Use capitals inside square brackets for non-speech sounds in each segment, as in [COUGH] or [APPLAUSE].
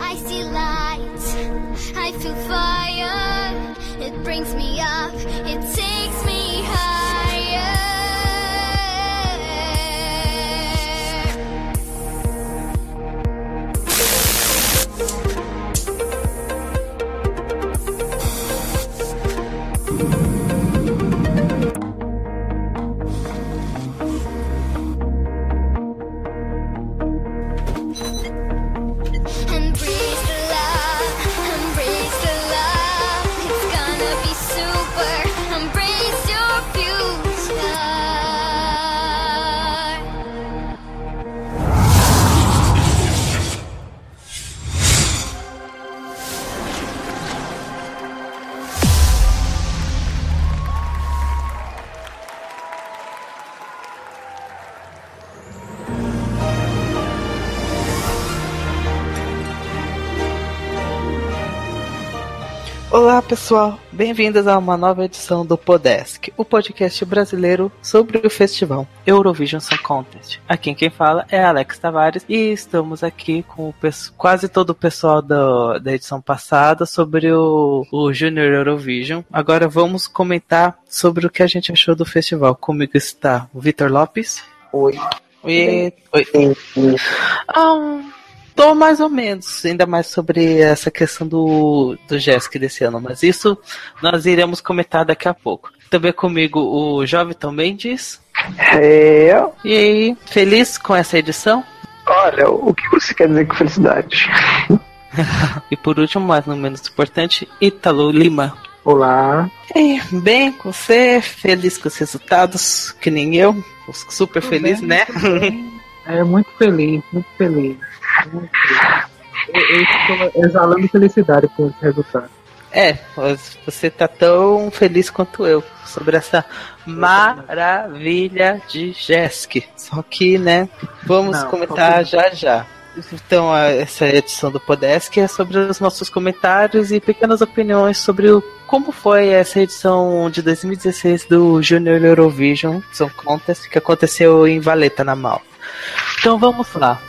I see light, I feel fire. It brings me up, it pessoal, bem-vindos a uma nova edição do Podesk, o podcast brasileiro sobre o festival Eurovision Song Contest. Aqui quem fala é Alex Tavares e estamos aqui com quase todo o pessoal da, da edição passada sobre o, o Junior Eurovision. Agora vamos comentar sobre o que a gente achou do festival. Comigo está o Vitor Lopes. Oi. Oi. Oi. Ah, tô mais ou menos, ainda mais sobre essa questão do, do Jéssica desse ano, mas isso nós iremos comentar daqui a pouco. Também comigo o Joviton Mendes. Eu? E aí, feliz com essa edição? Olha, o que você quer dizer com felicidade? [LAUGHS] E por último, mas não menos importante, Ítalo Lima. Olá. E, bem com você, feliz com os resultados, que nem eu, super feliz, bem, né? [LAUGHS] É muito feliz, muito feliz. Muito. Eu, eu estou exalando felicidade por esse resultado. É, você tá tão feliz quanto eu sobre essa maravilha de Jesk. Só que, né, vamos Não, comentar já já. Então, essa edição do Podesk é sobre os nossos comentários e pequenas opiniões sobre o, como foi essa edição de 2016 do Junior Eurovision Song Contest que aconteceu em Valeta, na Mal. Então vamos lá.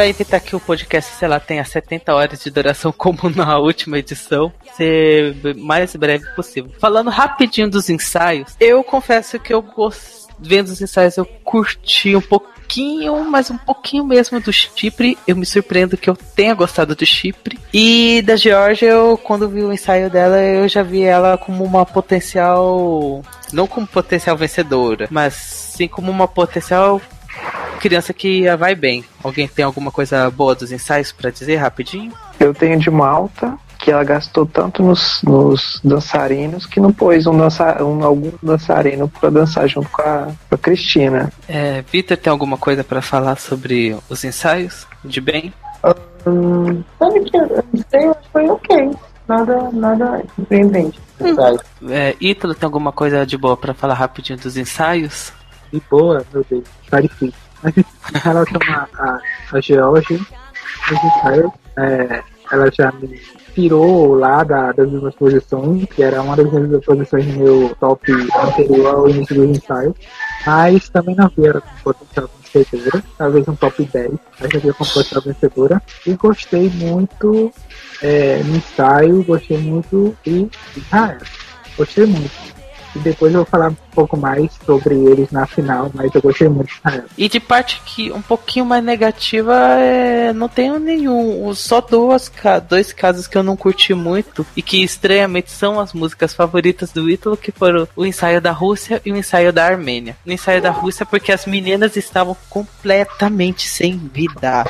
Pra evitar que o podcast, sei lá, tenha 70 horas de duração [LAUGHS] como na última edição, ser mais breve possível. Falando rapidinho dos ensaios, eu confesso que eu gost... vendo os ensaios eu curti um pouquinho, mas um pouquinho mesmo do Chipre. Eu me surpreendo que eu tenha gostado do Chipre. E da Georgia, eu quando vi o ensaio dela, eu já vi ela como uma potencial, não como potencial vencedora, mas sim como uma potencial criança que vai bem. Alguém tem alguma coisa boa dos ensaios pra dizer rapidinho? Eu tenho de Malta que ela gastou tanto nos, nos dançarinos que não pôs um, dança, um algum dançarino pra dançar junto com a, com a Cristina. É, Vitor tem alguma coisa pra falar sobre os ensaios de bem? Hum, sabe que eu não sei, eu acho que foi ok. Nada, nada surpreendente. sabe? É, Ítalo tem alguma coisa de boa pra falar rapidinho dos ensaios? De boa, meu Deus, tá difícil. Em relação a, a, ensaios, é, ela já me tirou lá da, das minhas posições, que era uma das minhas posições no meu top anterior ao início dos ensaios. Mas também não vi ela com potencial vencedora, talvez um top 10, mas vi com potencial vencedora. E gostei muito é, no ensaio, gostei muito de Israel. Gostei muito. E depois eu vou falar um pouco mais sobre eles na final, mas eu gostei muito. E de parte que um pouquinho mais negativa, é, não tenho nenhum. Só duas, dois casos que eu não curti muito e que estranhamente são as músicas favoritas do Ítalo, que foram o ensaio da Rússia e o ensaio da Armênia. O ensaio da Rússia porque as meninas estavam completamente sem vida.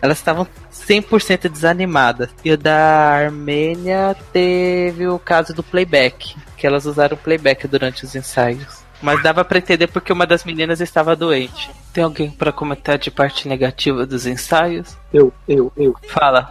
Elas estavam 100% desanimadas. E o da Armênia teve o caso do playback, que elas usaram playback durante os ensaios. Mas dava pra entender porque uma das meninas estava doente. Tem alguém pra comentar de parte negativa dos ensaios? Eu, eu, eu. Fala.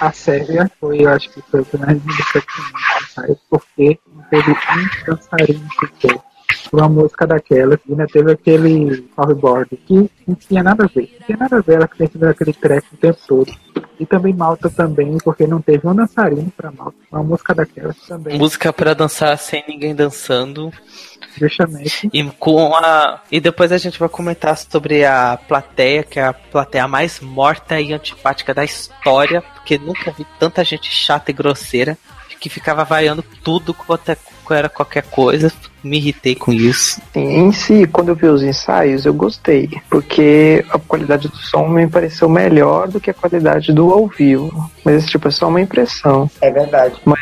A Sérvia foi, eu acho que foi o que mais me decepcionou ensaio, porque não teve um dançarino sequer uma música daquela, e ainda teve aquele hoverboard que não tinha nada a ver. Não tinha nada a ver ela que tem aquele track o tempo todo. E também Malta também, porque não teve um dançarino pra Malta. Uma música daquela também. Música pra dançar sem ninguém dançando. Justamente. E com a. E depois a gente vai comentar sobre a plateia, que é a plateia mais morta e antipática da história, porque nunca vi tanta gente chata e grosseira que ficava vaiando tudo quanto é- era qualquer coisa. Me irritei com isso. Em si, quando eu vi os ensaios, eu gostei, porque a qualidade do som me pareceu melhor do que a qualidade do ao vivo. Mas, tipo, é só uma impressão. É verdade. Mas,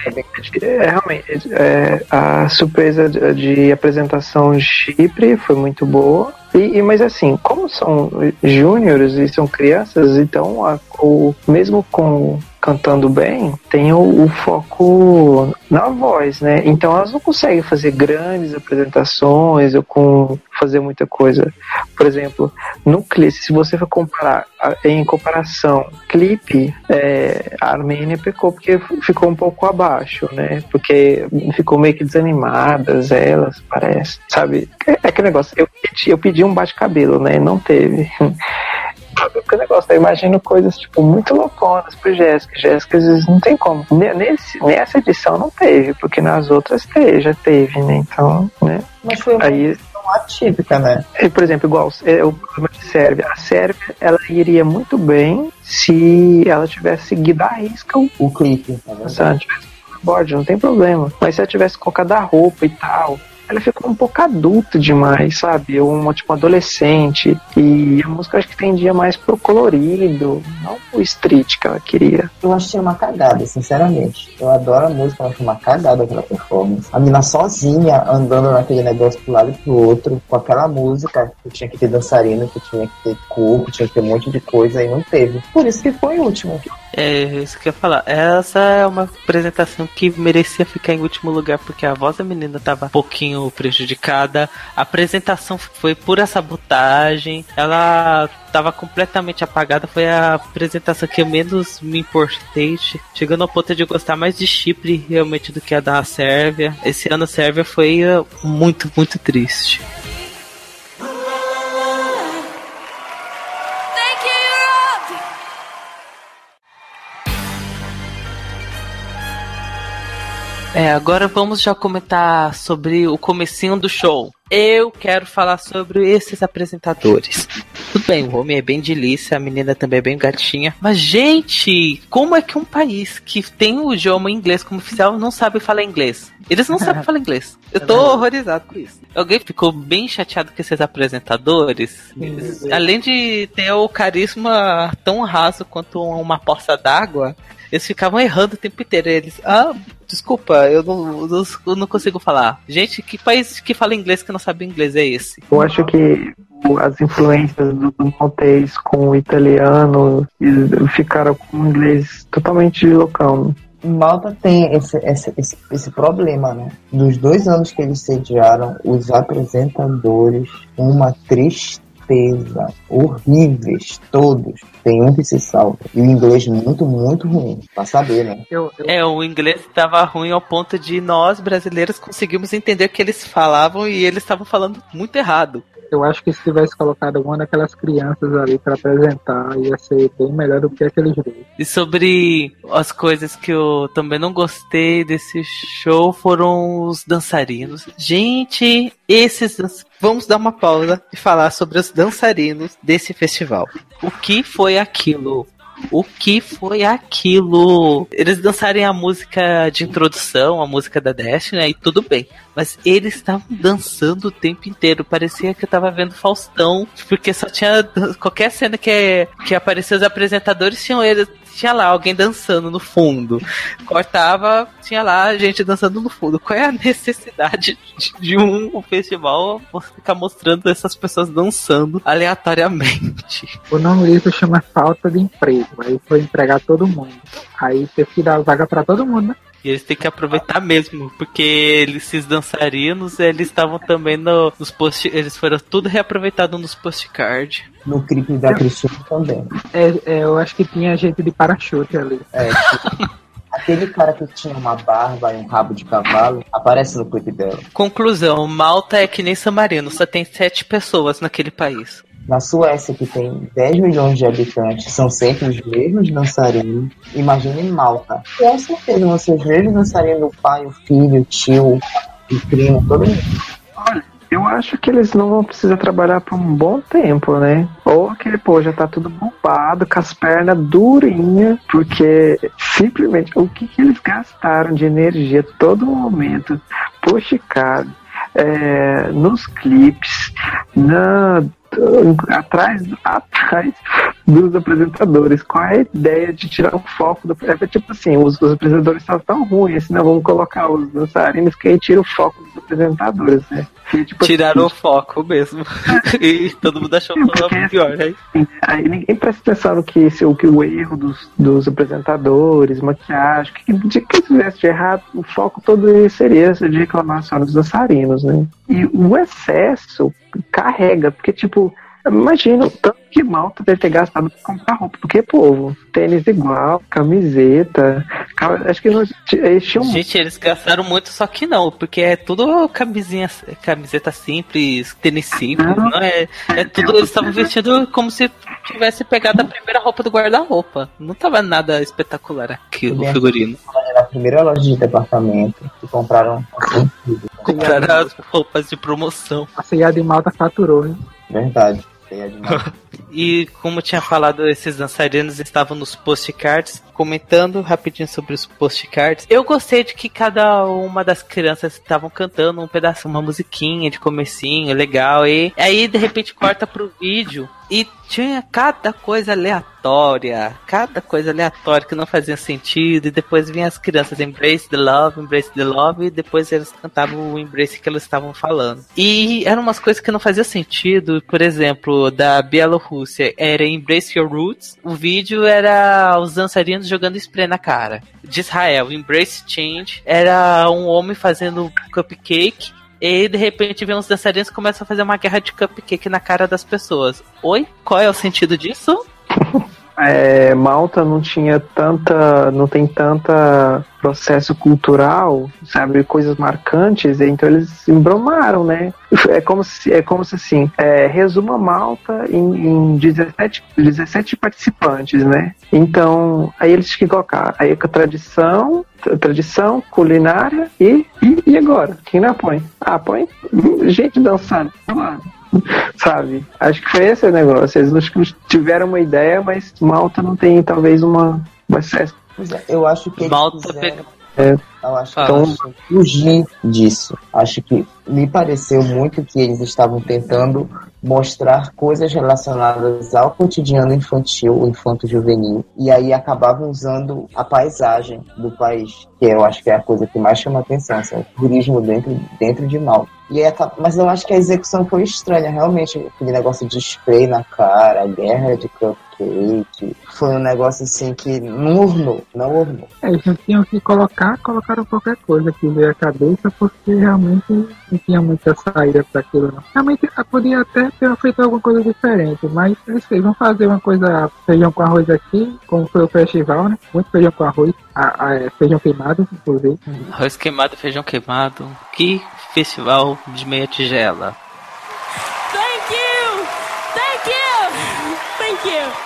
é, realmente, é, a surpresa de, de apresentação de Chipre foi muito boa. E, e- mas assim, como são júniores e são crianças, então a- o, mesmo com cantando bem, tem o, o foco na voz, né? Então elas não conseguem fazer grandes apresentações ou com fazer muita coisa. Por exemplo, no clipe, se você for comparar em comparação, clipe, é, a Armênia pecou porque ficou um pouco abaixo, né? Porque ficou meio que desanimadas elas, parece, sabe? É, é aquele negócio, eu pedi, eu pedi um bate-cabelo, né? Não teve. Que negócio, eu imagino coisas tipo muito louconas pro Jéssica. Jéssica às vezes não tem como. Ne- Nesse, nessa edição não teve, porque nas outras teve, já teve, né? Então, né? Mas foi uma Aí edição atípica, né? e, por exemplo, igual é, o problema de Sérvia. A Sérvia, ela iria muito bem se ela tivesse seguido a risca o O clipe. verdade. se ela tivesse board, não tem problema. Mas se ela tivesse colocado a roupa e tal, ela ficou um pouco adulta demais, sabe? Uma, tipo, adolescente. E a música acho que tendia mais pro colorido, não pro street que ela queria. Eu achei uma cagada, sinceramente. Eu adoro a música, eu acho uma cagada aquela performance. A mina sozinha andando naquele negócio pro lado e pro outro, com aquela música que tinha que ter dançarino, que tinha que ter corpo, tinha que ter um monte de coisa e não teve. Por isso que foi o último. É isso que eu ia falar. Essa é uma apresentação que merecia ficar em último lugar, porque a voz da menina tava um pouquinho prejudicada. A apresentação foi pura sabotagem. Ela tava completamente apagada. Foi a apresentação que eu menos me importei. che- Chegando ao ponto de gostar mais de Chipre realmente do que a da Sérvia. Esse ano a Sérvia foi eh, muito, muito triste. É, agora vamos já comentar sobre o comecinho do show. Eu quero falar sobre esses apresentadores. Tudo bem, o homem é bem delícia, a menina também é bem gatinha. Mas, gente, como é que um país que tem o idioma inglês como oficial não sabe falar inglês? Eles não sabem [LAUGHS] falar inglês. Eu tô horrorizado com isso. Alguém ficou bem chateado com esses apresentadores? Eles, além de ter o carisma tão raso quanto uma poça d'água, eles ficavam errando o tempo inteiro. Eles, ah, desculpa, eu não, não, eu não consigo falar. Gente, que país que fala inglês que não sabe inglês é esse? Eu acho que as influências do, do maltês com o italiano e ficaram com o inglês totalmente loucão. Malta tem esse, esse, esse, esse problema, né? Nos dois anos que eles sediaram, os apresentadores, uma tristeza, horríveis, todos. Tem um que se salva. E o inglês muito, muito ruim, pra saber, né? Eu, eu, É, o inglês estava ruim ao ponto de nós, brasileiros, conseguimos entender o que eles falavam e eles estavam falando muito errado. eu acho que se tivesse colocado alguma daquelas crianças ali pra apresentar, ia ser bem melhor do que aqueles dois. E sobre as coisas que eu também não gostei desse show foram os dançarinos. Gente, esses. dan- Vamos dar uma pausa e falar sobre os dançarinos desse festival. O que foi aquilo? O que foi aquilo? Eles dançarem a música de introdução, a música da Destiny, aí tudo bem. Mas eles estavam dançando o tempo inteiro. Parecia que eu tava vendo Faustão, porque só tinha. Qualquer cena que, que aparecia os apresentadores, tinham eles. Tinha lá alguém dançando no fundo. Cortava, tinha lá gente dançando no fundo. Qual é a necessidade de, um festival ficar mostrando essas pessoas dançando aleatoriamente? O nome disso chama falta de emprego. Aí foi empregar todo mundo. Aí teve que dar vaga pra todo mundo, né? E eles têm que aproveitar mesmo, porque eles, esses dançarinos, eles estavam também no, nos post. Eles foram tudo reaproveitado nos postcard. No clipe da Cristina também. É, é, eu acho que tinha gente de parachute ali. É, tipo, aquele cara que tinha uma barba e um rabo de cavalo aparece no clipe dela. Conclusão: Malta é que nem San Marino, só tem sete pessoas naquele país. Na Suécia, que tem 10 milhões de habitantes, são sempre os mesmos dançarinos. Imagine Malta. Com certeza vão ser os mesmos dançarinos, o pai, o filho, o tio, o primo, todo mundo. Olha, eu acho que eles não vão precisar trabalhar por um bom tempo, né? Ou aquele, pô, já tá tudo bombado, com as pernas durinhas, porque simplesmente o que, que eles gastaram de energia todo momento por é, nos clipes, na, atrás, atrás dos apresentadores. Qual é a ideia de tirar o foco do. É tipo assim, os, os apresentadores estavam tão ruins, assim, não vamos colocar os dançarinos que aí tira o foco dos apresentadores, né? E, tipo, Tiraram assim, o foco mesmo. [LAUGHS] e todo mundo achou que Porque, era pior, né? assim, Aí ninguém presta atenção no que, se, o, que o erro dos, dos apresentadores, maquiagem, que, de que tivesse de errado, o foco todo seria de reclamar só dos dançarinos, né? E o excesso carrega, porque tipo, imagina o tanto que Malta deve ter gastado pra comprar roupa, porque povo, tênis igual, camiseta, ca- acho que não, eles tinham Gente, eles gastaram muito, só que não, porque é tudo camisinha, camiseta simples, tênis simples, Não. não é? É tudo, eles estavam vestindo como se tivesse pegado a primeira roupa do guarda-roupa. Não tava nada espetacular aqui, o figurino. Na primeira loja de departamento, que compraram. Compraram as roupas de promoção. A CIA de Malta faturou, hein? Verdade. Feia demais. E como tinha falado, esses dançarinos estavam nos postcards. Comentando rapidinho sobre os postcards, eu gostei de que cada uma das crianças estavam cantando um pedaço, uma musiquinha de comecinho, legal. E aí de repente corta pro vídeo e tinha cada coisa aleatória, cada coisa aleatória que não fazia sentido. E depois vinha as crianças Embrace the Love, Embrace the Love, e depois eles cantavam o Embrace que elas estavam falando. E eram umas coisas que não faziam sentido. Por exemplo, da Bielorrússia era Embrace Your Roots, o vídeo era os dançarinos jogando spray na cara. De Israel, Embrace Change, era um homem fazendo cupcake. E de repente, vem uns dançarinos que começam a fazer uma guerra de cupcake na cara das pessoas. Oi? Qual é o sentido disso? [LAUGHS] é, Malta não tinha tanta, não tem tanta processo cultural, sabe, coisas marcantes, então eles embromaram, né? É como se, é como se assim, é, resuma Malta em, em 17, 17 participantes, né? Então, aí eles tinham que colocar aí com a tradição, tra- tradição, culinária e, e, e agora? Quem não põe? Ah, põe gente dançando. Sabe? Acho que foi esse o negócio. Eles acho que tiveram uma ideia, mas Malta não tem talvez uma, é, eu acho que eles Malta quiseram- pega- Eu acho que quiseram fugir disso. Acho que me pareceu muito que eles estavam tentando mostrar coisas relacionadas ao cotidiano infantil, o infanto-juvenil, e aí acabavam usando a paisagem do país, que eu acho que é a coisa que mais chama atenção, assim, o turismo dentro, dentro de Malta. E mas eu acho que a execução foi estranha, realmente, aquele negócio de spray na cara, guerra de cupcake, foi um negócio assim que não ornou, não ornou. É, eles tinham que colocar, colocaram qualquer coisa que veio à cabeça, porque realmente não tinha muita saída para aquilo. Não. Realmente podia até ter feito alguma coisa diferente, mas eles vão fazer uma coisa, feijão com arroz aqui, como foi o festival, né? Muito feijão com arroz, a, a, é, feijão queimado, inclusive. Arroz queimado, feijão queimado. Que festival de meia tigela. Thank you! Thank you! Thank you!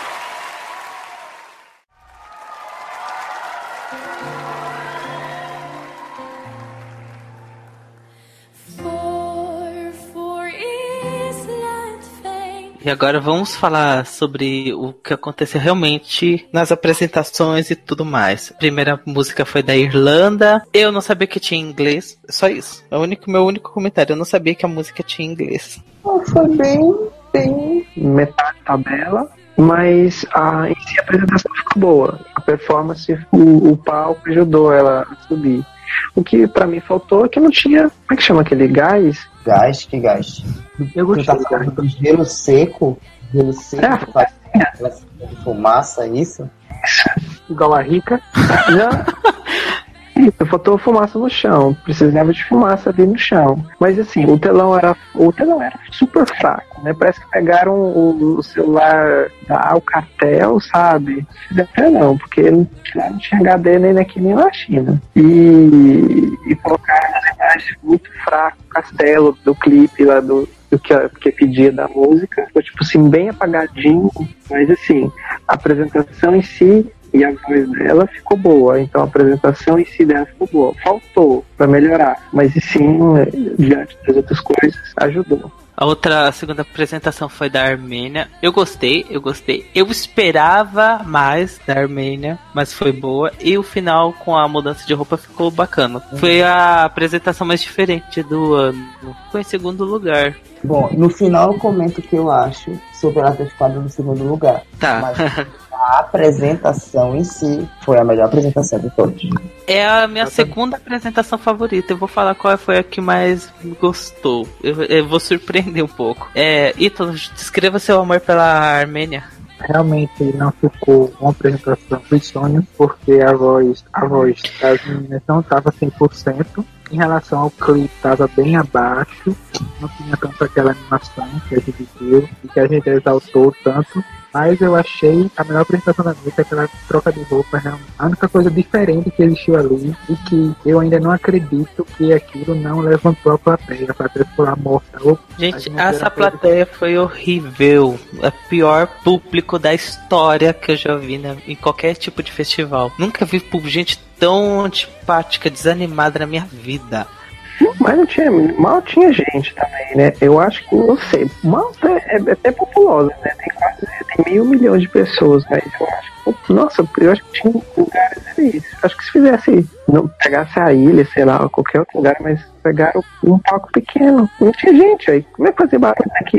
E agora vamos falar sobre o que aconteceu realmente nas apresentações e tudo mais. A primeira música foi da Irlanda. Eu não sabia que tinha inglês. Só isso. É o único, meu único comentário. Eu não sabia que a música tinha inglês. Foi bem, bem Metade tabela, mas a, em si a apresentação ficou boa. A performance, o, o palco ajudou ela a subir. O que pra mim faltou é que não tinha. Como é que chama aquele gás? Gás, que gás? Eu Tu tá falando do gelo seco? Gelo seco É. que faz fumaça, isso? igual a rica. Isso, faltou fumaça no chão. Precisava de fumaça ali no chão. Mas assim, o telão era. O telão era super fraco, né? Parece que pegaram o, o celular da Alcatel, sabe? Até não, porque não, não tinha HD nem aqui nem na China. E, e colocaram imagens muito fraco, o castelo do clipe lá do, do que, que pedia da música. Foi tipo assim, bem apagadinho, mas assim, a apresentação em si e a voz dela ficou boa. Então a apresentação em si dela ficou boa. Faltou pra melhorar, mas sim, diante das outras coisas, ajudou. A outra a segunda apresentação foi da Armênia. Eu gostei, eu gostei. Eu esperava mais da Armênia, mas foi boa. E o final com a mudança de roupa ficou bacana. Foi a apresentação mais diferente do ano. Foi em segundo lugar. Bom, no final eu comento o que eu acho sobre ela ter ficado no segundo lugar. Tá. Mas [LAUGHS] a apresentação em si foi a melhor apresentação de todos. É a minha segunda apresentação favorita. Eu vou falar qual foi a que mais me gostou. Eu, eu vou surpreender um pouco. É, Ítalo, descreva seu amor pela Armênia. Realmente não ficou uma apresentação dos sonhos, porque a voz, a voz das meninas não estava 100%. Em relação ao clipe, estava bem abaixo, não tinha tanto aquela animação que a gente viu e que a gente exaltou tanto. Mas eu achei a melhor apresentação da noite aquela troca de roupa, realmente. A única coisa diferente que existiu ali e que eu ainda não acredito que aquilo não levantou a plateia. A plateia ficou lá morta. Gente, essa plateia foi horrível. É o pior público da história que eu já vi né, em qualquer tipo de festival. Nunca vi gente tão antipática, desanimada na minha vida. Mas não tinha, mal tinha gente também, né? Eu acho que, não sei, mal é, é até populosa, né? Tem quase tem meio milhão de pessoas, mas eu acho que, nossa, eu acho que tinha lugares ali. Acho que se fizesse, não pegasse a ilha, sei lá, qualquer outro lugar, mas pegaram um palco pequeno. Não tinha gente aí. Como é que fazer barulho aqui?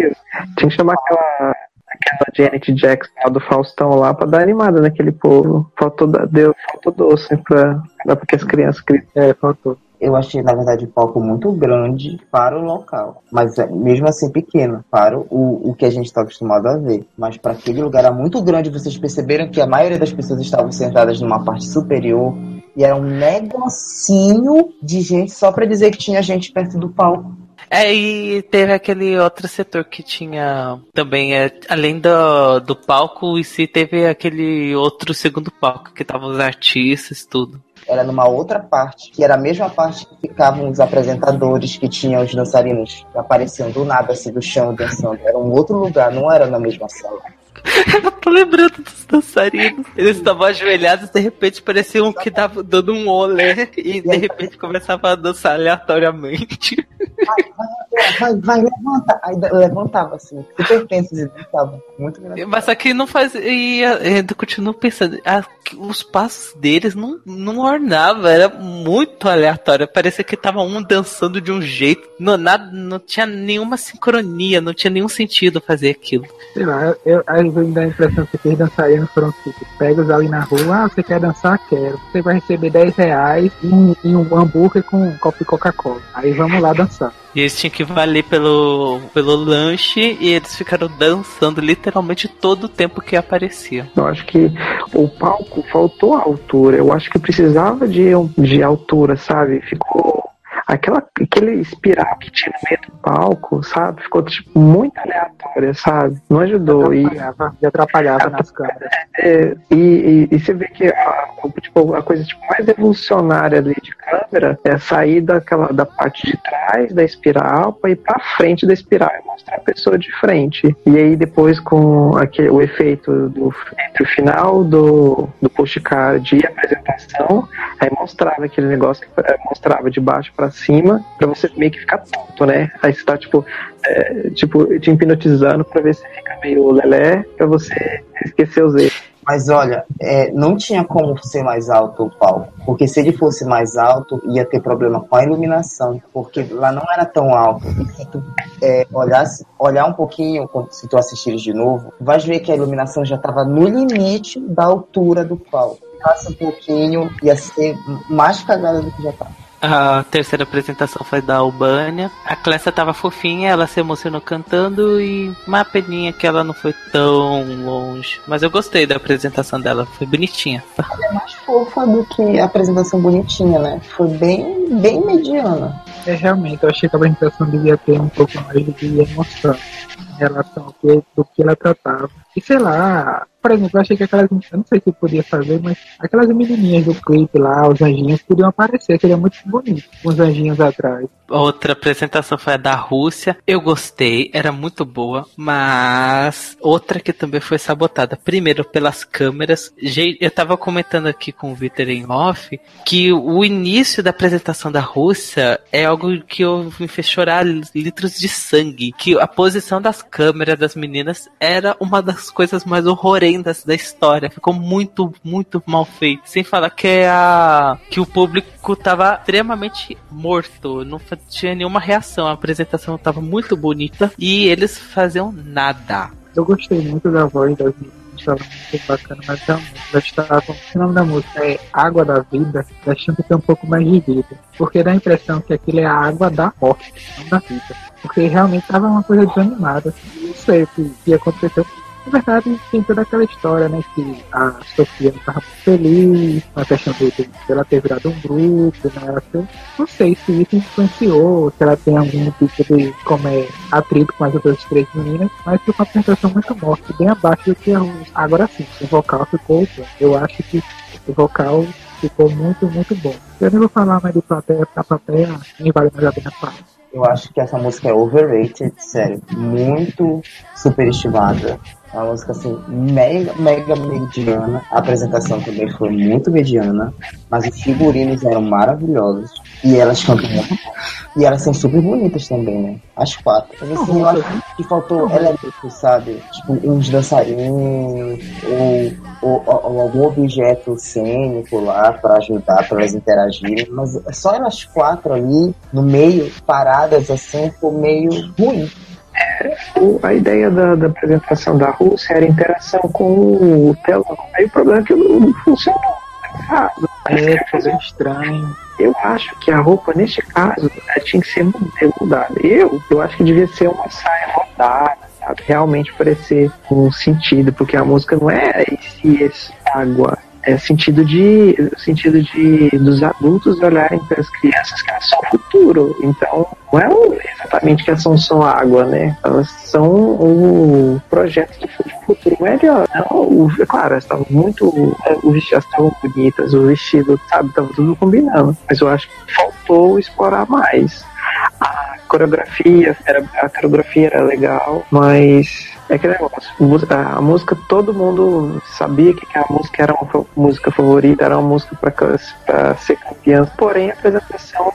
Tinha que chamar aquela. Aquela Janet Jackson do Faustão lá pra dar animada naquele povo. Faltou, deu, faltou doce pra, pra que as crianças é, faltou. Eu achei, na verdade, o palco muito grande para o local. Mas é, mesmo assim pequeno, para o, o que a gente está acostumado a ver. Mas para aquele lugar era muito grande, vocês perceberam que a maioria das pessoas estavam sentadas numa parte superior. E era um negocinho de gente só para dizer que tinha gente perto do palco. É, e teve aquele outro setor que tinha também, é, além do, do palco em si, teve aquele outro segundo palco que tava os artistas, tudo. Era numa outra parte, que era a mesma parte que ficavam os apresentadores, que tinham os dançarinos apareciam do nada, assim, do chão dançando. Era um outro lugar, não era na mesma sala. [LAUGHS] Eu tô lembrando dos dançarinos. Eles estavam ajoelhados e de repente parecia um que tava dando um olé e de repente começava a dançar aleatoriamente. Vai, vai, levanta. Aí levantava, assim, super tensos e dançavam. Muito engraçado. Mas só que não faz. E eu ainda continuo pensando, os passos deles não, não ornava, era muito aleatório. Parecia que tava um dançando de um jeito. Não, nada, não tinha nenhuma sincronia, não tinha nenhum sentido fazer aquilo. Sei lá, eu, aí me dá a impressão que aqueles dançarinos foram tipo, pegos ali na rua, ah, você quer dançar? Quero. Você vai receber 10 reais e um, e um hambúrguer com um copo de Coca-Cola. Aí vamos lá dançar. E eles tinham que valer pelo, pelo lanche e eles ficaram dançando literalmente todo o tempo que aparecia. Eu acho que o palco faltou a altura. Eu acho que precisava de, de altura, sabe? Ficou aquela, aquele espiral que tinha no meio do palco, sabe? Ficou tipo, muito aleatória, sabe? Não ajudou. E, Atrapalhava, e atrapalhava nas câmeras. é, e, e, e você vê que a, tipo, a coisa tipo, mais evolucionária ali de câmera é sair daquela, da parte de trás da espiral para ir para frente da espiral e mostrar a pessoa de frente. E aí depois com aquele, o efeito do, entre o final do, do postcard e a apresentação, aí mostrava aquele negócio que eh, mostrava de baixo para cima para você meio que ficar tonto, né? Aí você tá tipo, é, tipo te hipnotizando para ver se fica meio lelé para você esquecer os erros. Mas olha, é, não tinha como ser mais alto o palco. Porque se ele fosse mais alto, ia ter problema com a iluminação. Porque lá não era tão alto. E se tu é, olhasse, olhar um pouquinho, se tu assistires de novo, vai ver que a iluminação já estava no limite da altura do palco. Passa um pouquinho, ia ser mais cagada do que já tá. A terceira apresentação foi da Albânia. A Clécia tava fofinha, ela se emocionou cantando e uma peninha que ela não foi tão longe. Mas eu gostei da apresentação dela, foi bonitinha. É mais fofa do que a apresentação bonitinha, né? Foi bem, bem mediana. É, realmente, eu achei que a apresentação devia ter um pouco mais de emoção em relação ao que, do que ela tratava. E sei lá, por exemplo, eu achei que aquelas. Eu não sei se eu podia fazer, mas aquelas menininhas do clipe lá, os anjinhos, podiam aparecer, seria muito bonito, com os anjinhos atrás. Outra apresentação foi a da Rússia. Eu gostei, era muito boa, mas outra que também foi sabotada. Primeiro pelas câmeras. Eu tava comentando aqui com o Vitor em off que o início da apresentação da Rússia é algo que eu me fez chorar litros de sangue. Que a posição das câmeras das meninas era uma das coisas mais horrendas da história. Ficou muito, muito mal feito. Sem falar que é a que o público tava extremamente morto, não tinha nenhuma reação. A apresentação tava muito bonita e eles faziam nada. Eu gostei muito da voz das estava muito bacana, mas realmente elas estavam. O nome da música é Água da Vida, elas tinham que ter um pouco mais de vida. Porque dá a impressão que aquilo é a água da morte, não da vida. Porque realmente estava uma coisa desanimada. Não sei o que ia acontecer. Na verdade, tem toda aquela história, né? Que a Sofia não estava muito feliz, a questão de ela ter virado um grupo, né? Não sei se isso influenciou, se ela tem algum tipo de como é, atrito com as outras três meninas, mas ficou uma apresentação muito morta, bem abaixo do que a Rússia. Agora sim, o vocal ficou bom. Eu acho que o vocal ficou muito, muito bom. Eu não vou falar mais de plateia, porque a plateia nem vale mais a pena falar. Eu acho que essa música é overrated, sério. Muito superestimada. Uma música assim, mega, mega mediana. A apresentação também foi muito mediana. Mas os figurinos eram maravilhosos. E elas cantam muito. E elas são super bonitas também, né? As quatro. Mas assim, eu acho que faltou elementos, sabe? Tipo, uns dançarinos, ou, ou, ou algum objeto cênico lá pra ajudar, pra elas interagirem. Mas só elas quatro ali, no meio, paradas assim, ficou meio ruim. O- a ideia da, da apresentação da Rússia era interação com o telão. Aí o problema é que não não funcionou. Ah, É, bem estranho. eu acho que a roupa, neste caso, tinha que ser mu- mudada. Eu, eu acho que devia ser uma saia rodada, sabe? Realmente parecer um sentido, porque a música não é esse, esse água. É sentido de sentido de dos adultos olharem para as crianças que elas são o futuro. Então, não é exatamente que elas são só água, né? Elas são o projeto do futuro melhor. Não, o, é claro, elas estavam muito. é, elas estavam bonitas, o vestido, sabe, estava tudo combinando. Mas eu acho que faltou explorar mais. A coreografia, era, a coreografia era legal, mas é aquele negócio. A música, todo mundo sabia que a música era uma música favorita, era uma música para ser campeã. Porém, a apresentação,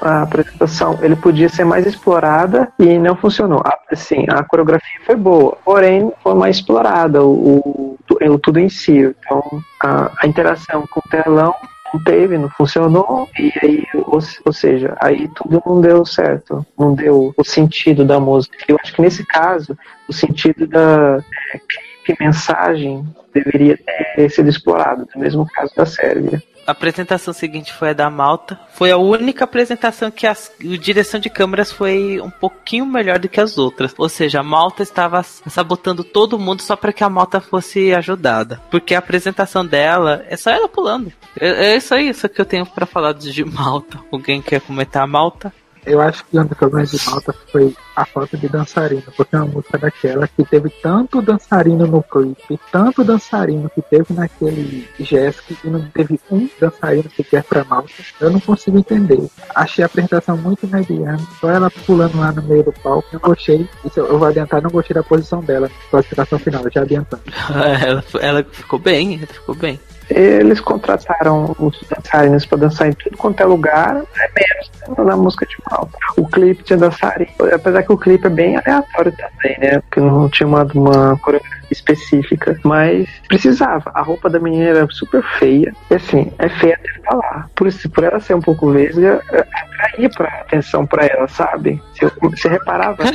a apresentação, ele podia ser mais explorada e não funcionou. Assim, a coreografia foi boa, porém foi mais explorada o, o, o tudo em si. Então, a, a interação com o telão não teve, não funcionou, e aí, ou, ou seja, aí tudo não deu certo, não deu o sentido da música. Eu acho que nesse caso, o sentido da é, clipe, mensagem deveria ter sido explorado, no mesmo caso da Sérvia. A apresentação seguinte foi a da Malta. Foi a única apresentação que a direção de câmeras foi um pouquinho melhor do que as outras. Ou seja, a Malta estava sabotando todo mundo só para que a Malta fosse ajudada. Porque a apresentação dela é só ela pulando. É, é isso aí, isso que eu tenho para falar de Malta. Alguém quer comentar a Malta? Eu acho que um dos problemas de Malta foi a falta de dançarino, porque é uma música daquela que teve tanto dançarino no clipe, tanto dançarino que teve naquele Jessica e não teve um dançarino sequer pra Malta. Eu não consigo entender. Achei a apresentação muito mediana, só ela pulando lá no meio do palco. Não gostei, isso eu vou adiantar, não gostei da posição dela classificação final, já adiantando. [LAUGHS] ela, ela ficou bem, ela ficou bem. Eles contrataram os dançarinos para dançar em tudo quanto é lugar, é menos na música de Malta. O clipe tinha dançarino, apesar que o clipe é bem aleatório também, né? Porque não tinha uma, uma coreografia específica, mas precisava. A roupa da menina era super feia, e assim, é feia até falar. Por isso, por ela ser um pouco vesga, é, atraía pra atenção pra ela, sabe? Você, você reparava. [LAUGHS]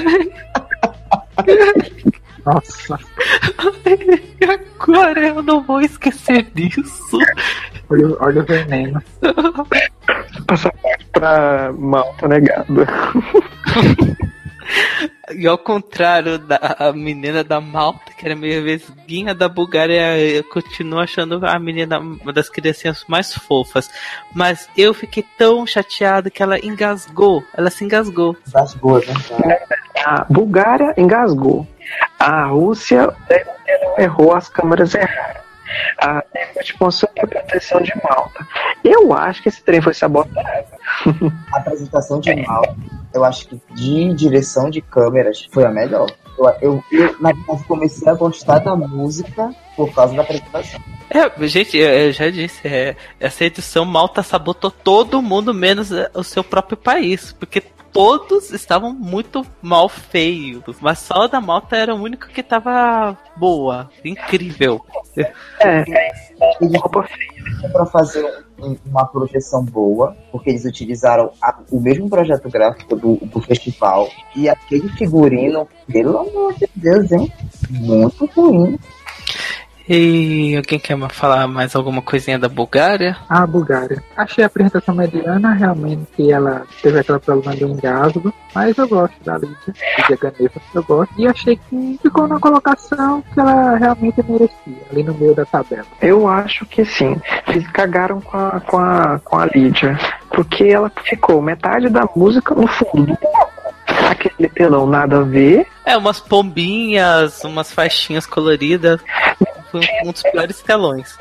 Nossa, [LAUGHS] Agora eu não vou esquecer disso. olha, o- olha o veneno. [LAUGHS] passaporte pra Malta negado. E ao contrário da a menina da Malta, que era meio vesguinha da Bulgária, eu continuo achando a menina uma das criancinhas mais fofas. Mas eu fiquei tão chateado que ela engasgou. Ela se engasgou. Engasgou, né? A Bulgária engasgou. A Rússia errou, as câmeras erraram. A tipo, super proteção de Malta. Eu acho que esse trem foi sabotado. [LAUGHS] A apresentação de Malta, eu acho que de direção de câmeras foi a melhor. Eu, eu, eu, na verdade, comecei a gostar da música por causa da apresentação. É, gente, eu, eu já disse, é, essa edição Malta sabotou todo mundo, menos é, o seu próprio país. Porque todos estavam muito mal feios. Mas só a da Malta era o único que tava boa. Incrível. É, Eles para fazer um- uma projeção boa, porque eles utilizaram a- o mesmo projeto gráfico do, do festival. E aquele figurino, pelo amor de Deus, hein? Muito ruim. E alguém quer falar mais alguma coisinha da Bulgária? A Bulgária. Achei a apresentação mediana, realmente que ela teve aquela problema do engasgo, mas eu gosto da Lídia, Lídia Ganesa, eu gosto. E achei que ficou na colocação que ela realmente merecia, ali no meio da tabela. eu acho que sim. Eles cagaram com a, com a, com a Lídia. Porque ela ficou metade da música no fundo. Aquele telão nada a ver. É, umas pombinhas, umas faixinhas coloridas. Foi um dos piores telões.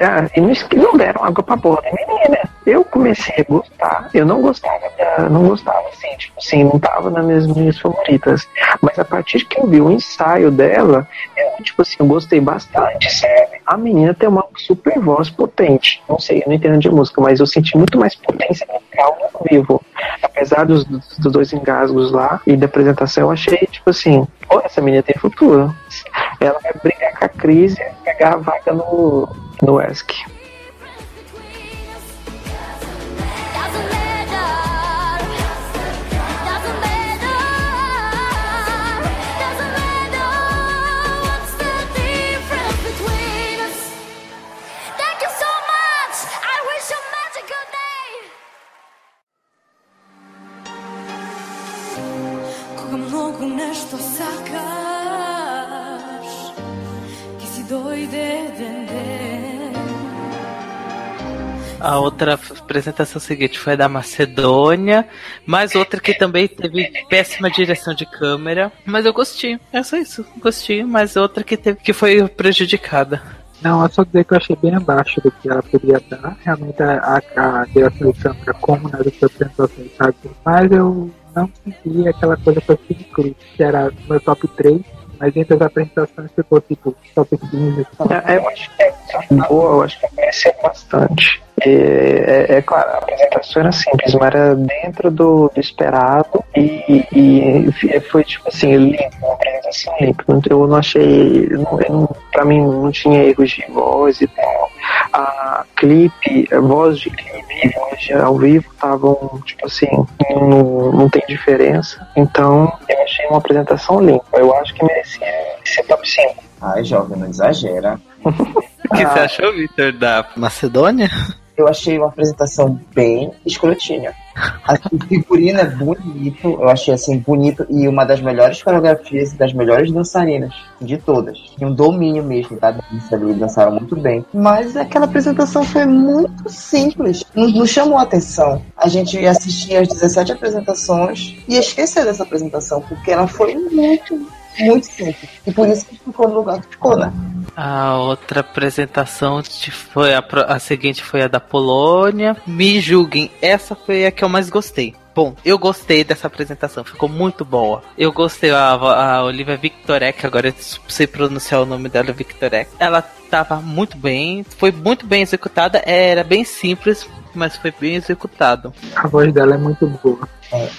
Ah, e não, deram água pra porra da menina. Eu comecei a gostar. Eu não gostava, não gostava assim, tipo assim, não tava nas minhas minhas favoritas. Mas a partir que eu vi o ensaio dela, eu, tipo assim, eu gostei bastante, sabe? A menina tem uma super voz potente. Não sei, eu não entendo de música, mas eu senti muito mais potência no vivo. Apesar dos, dos dois engasgos lá e da apresentação, eu achei, tipo assim, pô, essa menina tem futuro. Ela vai brigar com a crise e pegar a vaga no, no ESC. Doesn't matter. Doesn't matter. A outra apresentação seguinte foi a da Macedônia, mais outra que também teve péssima direção de câmera, mas eu gostei. É só isso, gostei, mas outra que teve que foi prejudicada. Não, é só dizer que eu achei bem abaixo do que ela podia dar. Realmente a, a, a direção de câmera, como nas outras apresentações, sabe? Mas eu não senti aquela coisa que eu fiz clipe, que era meu top 3, mas entre as apresentações ficou tipo top 15. É, eu acho que é boa, eu acho que apareceu bastante. E, é, é claro, a apresentação era simples, mas era dentro do, do esperado e, e- e foi tipo assim, limpo, uma apresentação limpa. Não- Eu não achei, não, eu não, pra mim não tinha erros de voz e tal. A clipe, a voz de clipe e voz ao vivo estavam, tipo assim, não, não tem diferença. Então eu achei uma apresentação limpa. Eu acho que merecia ser top 5. Ai, jovem, não exagera. [LAUGHS] O que você achou, Victor, da Macedônia? Eu achei uma apresentação bem escrotinha. A- O figurino é bonito, eu achei assim, bonito e uma das melhores coreografias das melhores dançarinas de todas. Tinha um domínio mesmo da dança ali, dançaram muito bem. Mas aquela apresentação foi muito simples, não, não chamou atenção. A gente ia assistir as 17 apresentações e ia esquecer dessa apresentação, porque ela foi muito, muito simples. E por isso que ficou no lugar que ficou, né? A outra apresentação foi a, a seguinte foi a da Polônia. Me julguem, essa foi a que eu mais gostei. Bom, eu gostei dessa apresentação, ficou muito boa. Eu gostei, a, a Olivia Victorek, agora eu sei pronunciar o nome dela, Victorek. Ela tava muito bem, foi muito bem executada, era bem simples, mas foi bem executado. A voz dela é muito boa.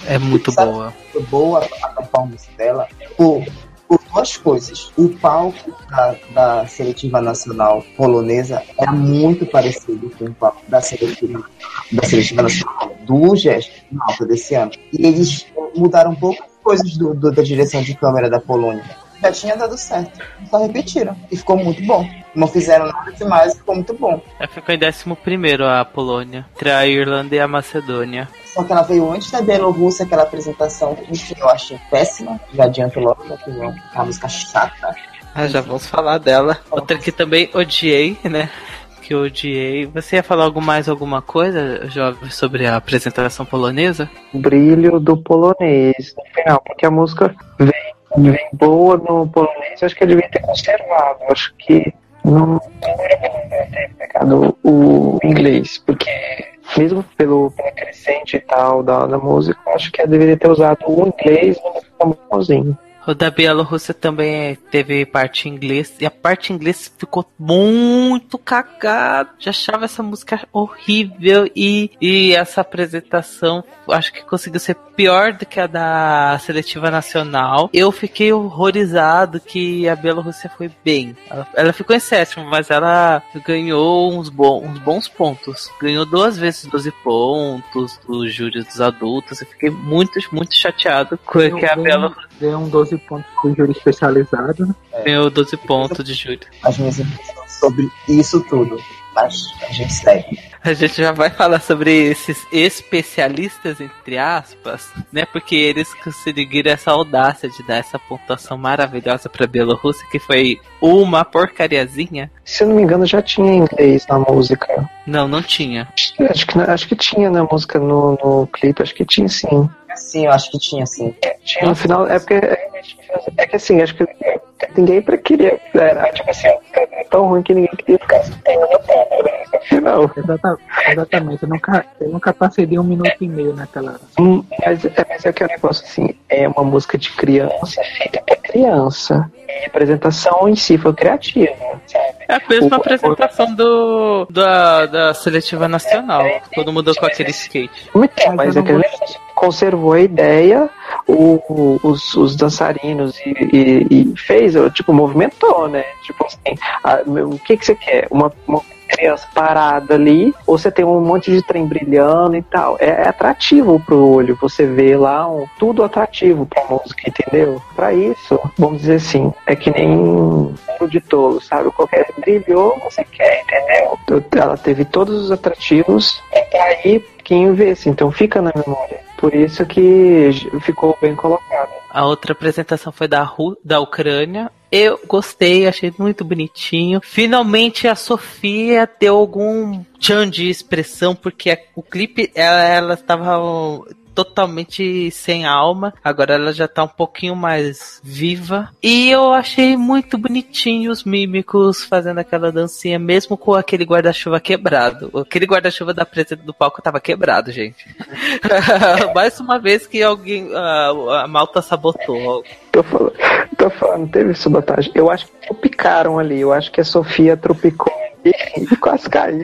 É muito Sabe- boa. foi boa a performance dela por, por duas coisas. O palco da, da seletiva nacional polonesa era muito parecido com o palco da seletiva, da seletiva nacional do gesto Malta desse ano. E eles mudaram poucas coisas do, do- da direção de câmera da Polônia. Já tinha dado certo. Só repetiram. E ficou muito bom. Não fizeram nada demais, ficou muito bom. Ela ficou em 11 primeiro a Polônia, entre a Irlanda e a Macedônia. apresentação que ela veio antes da Bielorrússia, aquela apresentação que enfim, eu achei péssima. Já adianto logo, né, que é uma música chata. Ah, já vamos falar dela. Outra que também odiei, né? Que eu odiei. Você ia falar algo mais, alguma coisa, jovem, sobre a apresentação polonesa? O brilho do polonês no final, porque a música vem, vem boa no polonês, acho que eu devia ter conservado. Acho que não não deveria ter pegado o inglês, porque mesmo pelo, pela crescente e tal da, da música, acho que eu deveria ter usado o inglês no ficou famosinho. O da Bielorrússia também teve parte em inglês. E a parte em inglês ficou muito cagada. Já achava essa música horrível. E, e essa apresentação acho que conseguiu ser pior do que a da seletiva nacional. Eu fiquei horrorizado que a Bielorrússia foi bem. Ela, ela ficou em sétimo, mas ela ganhou uns, bons uns bons pontos. Ganhou duas vezes 12 pontos dos júris dos adultos. Eu fiquei muito, muito chateado com que a. Bielorrússia Deu um 12 pontos pro júri especializado. né? ganhou 12 pontos de júri. As minhas impressões sobre isso tudo. Mas a gente segue. A gente já vai falar sobre esses especialistas, entre aspas, né? Porque eles conseguiram essa audácia de dar essa pontuação maravilhosa pra Bielorrússia, que foi uma porcariazinha. Se eu não me engano, já tinha inglês na música. Não, não tinha. Acho que, acho que tinha na música no, no clipe, acho que tinha sim. Sim, eu acho que tinha, sim. Tinha no final, é porque é que assim, acho que ninguém pra queria. Era, tipo assim, é tão ruim que ninguém queria ficar no tempo, né? No final. Exata- exatamente. Eu nunca, eu nunca passei de um minuto e meio naquela. Hum, Mas, é, mas é que é um negócio assim, é uma música de criança feita pra criança. E a apresentação em si foi criativa, sabe? É a mesma O- apresentação do da, da seletiva nacional. Todo mundo com aquele skate. Mas mas é que não a gente conservou a ideia, o, os, os dançarinos e, e- e fez, tipo, movimentou, né? Tipo assim, a- o que, que você quer? Uma, uma criança parada ali, ou você tem um monte de trem brilhando e tal. É, é atrativo pro olho, você vê lá um, tudo atrativo pra música, entendeu? Pra isso, vamos dizer assim, é que nem um de tolo, sabe? Qualquer brilhou, você quer, entendeu? Ela teve todos os atrativos pra aí quem vê, assim, então fica na memória. Por isso que ficou bem colocado. A outra apresentação foi da, Ru da Ucrânia. Eu gostei, achei muito bonitinho. Finalmente a Sofia deu algum tchan de expressão, porque o clipe ela, estava totalmente sem alma. Agora ela já tá um pouquinho mais viva. E eu achei muito bonitinho os mímicos fazendo aquela dancinha, mesmo com aquele guarda-chuva quebrado. Aquele guarda-chuva da presença do palco tava quebrado, gente. [LAUGHS] Mais uma vez que alguém. A, a malta sabotou. Tô falando, tô falando, teve sabotagem. Eu acho que tropicaram ali. Eu acho que a Sofia tropicou e quase caiu.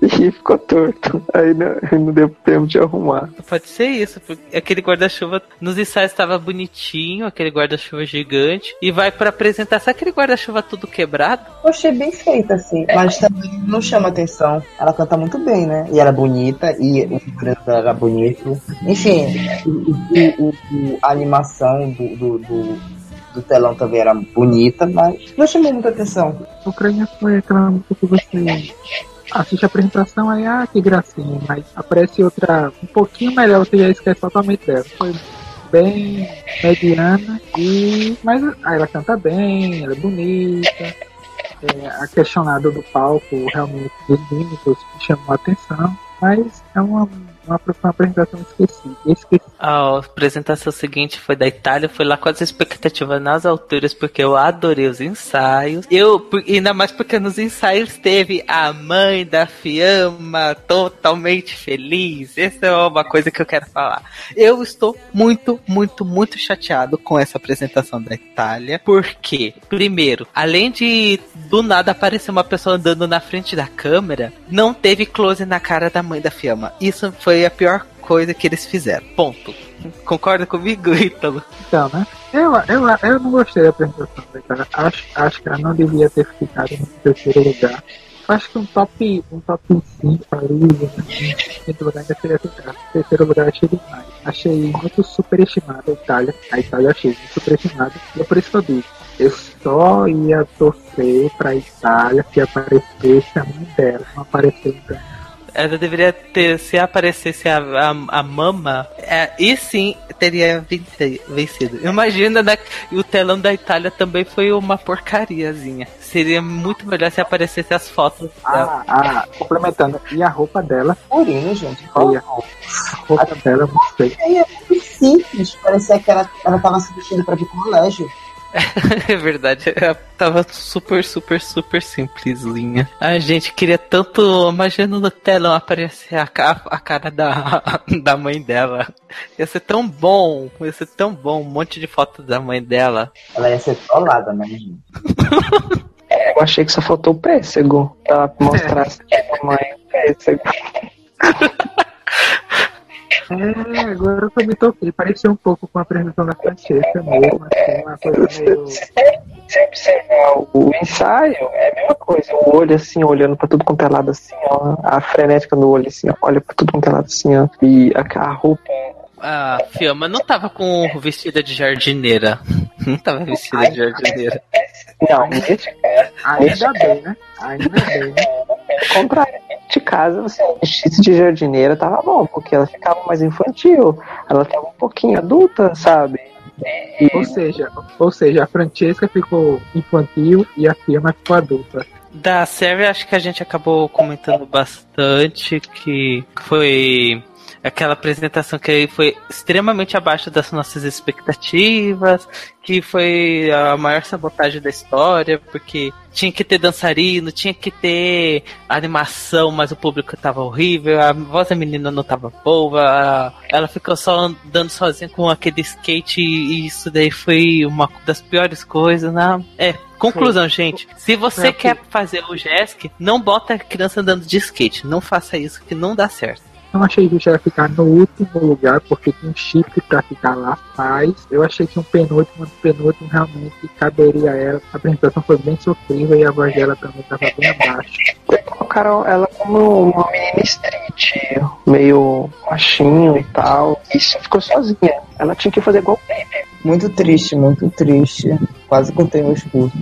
E ficou torto. Aí não, não deu tempo de arrumar. Pode ser isso, porque aquele guarda-chuva nos ensaios estava bonitinho, aquele guarda-chuva gigante, e vai pra apresentar, sabe aquele guarda-chuva tudo quebrado? Eu achei bem feita, assim. Mas também não chama atenção. Ela canta muito bem, né? E ela é bonita, e o figurino dela era bonito. Enfim, o, o- o- o- a animação do, do, do, do telão também era bonita, mas não chamou muita atenção. A Ucrânia foi aquela música que você assiste a apresentação aí, ah, que gracinha, mas aparece outra um pouquinho melhor, você já esquece totalmente dela. Foi bem mediana e. Mas ela canta bem, ela é bonita. É, a questionada do palco realmente dos me chamou a atenção. Mas é uma, uma, uma apresentação esquecida. Esquecida. A apresentação seguinte foi da Itália, foi lá com as expectativas nas alturas, porque eu adorei os ensaios. Eu, ainda mais porque nos ensaios teve a mãe da Fiamma totalmente feliz. Essa é uma coisa que eu quero falar. Eu estou muito, muito, muito chateado com essa apresentação da Itália, porque, primeiro, além de do nada aparecer uma pessoa andando na frente da câmera, não teve close na cara da mãe da Fiamma. Isso foi a pior coisa que eles fizeram. Ponto. Concorda comigo, [LAUGHS] Ítalo? Então, né? Eu, eu, eu não gostei da apresentação cara. Acho, acho que ela não devia ter ficado no terceiro lugar. Acho que um top, um top 5 ali, né? quinto lugar ainda seria ficar. Terceiro lugar achei demais. Achei muito superestimada a Itália. A Itália achei muito superestimada. E é por isso que eu digo. Eu só ia torcer pra Itália se aparecesse a mãe dela. Não apareceu então. Ela deveria ter, se aparecesse a, a, a mama, é, e sim teria vencido. Imagina, né, o telão da Itália também foi uma porcariazinha. Seria muito melhor se aparecesse as fotos dela. Ah, ah, complementando. E a roupa dela, Urino, gente. Olha. a roupa dela, sei. Aí é muito simples. Parecia que ela, ela tava se vestindo pra ir pro colégio. [LAUGHS] É verdade, ela tava super, super, super simplesinha. A gente queria tanto. Imagina no telão aparecer a, ca- a cara da, [LAUGHS] da mãe dela. Ia ser tão bom, ia ser tão bom. Um monte de fotos da mãe dela. Ela ia ser trollada, né, gente? [LAUGHS] Eu achei que só faltou o pêssego pra mostrar que a mãe é pêssego. É, agora eu me toquei. Pareceu um pouco com a apresentação da Francesca mesmo. Assim, uma coisa meio. Se você observar o ensaio, é a mesma coisa. O olho assim, olhando pra tudo quanto é lado assim, ó. A frenética do olho assim, ó, olha pra tudo quanto é lado assim, ó. E a, a roupa. A Fiamma não tava com vestida de jardineira. Não tava vestida de jardineira. Não, neste caso, Ainda bem, né? Ainda bem, né? pelo contrário. De casa, você vestisse de jardineira tava bom, porque ela ficava mais infantil. Ela tava um pouquinho adulta, sabe? E, Ou seja, ou seja, a Francesca ficou infantil e a Fiamma ficou adulta. Da série, acho que a gente acabou comentando bastante que foi aquela apresentação que foi extremamente abaixo das nossas expectativas, que foi a maior sabotagem da história, porque tinha que ter dançarino, tinha que ter animação, mas o público tava horrível, a voz da menina não tava boa, ela ficou só andando sozinha com aquele skate e isso daí foi uma das piores coisas, né? É, conclusão, gente, se você É, quer fazer o Jesk, não bota a criança andando de skate, não faça isso que não dá certo. Não achei justo ela ficar no último lugar, porque tinha um chip pra ficar lá atrás. Eu achei que um penúltimo, um penúltimo realmente caberia a ela. A apresentação foi bem sofrível e a voz dela também estava bem abaixo. colocaram ela como uma menina street, meio machinho e tal. E só ficou sozinha. Ela tinha que fazer igual Muito triste, muito triste. Quase contei meus pulsos.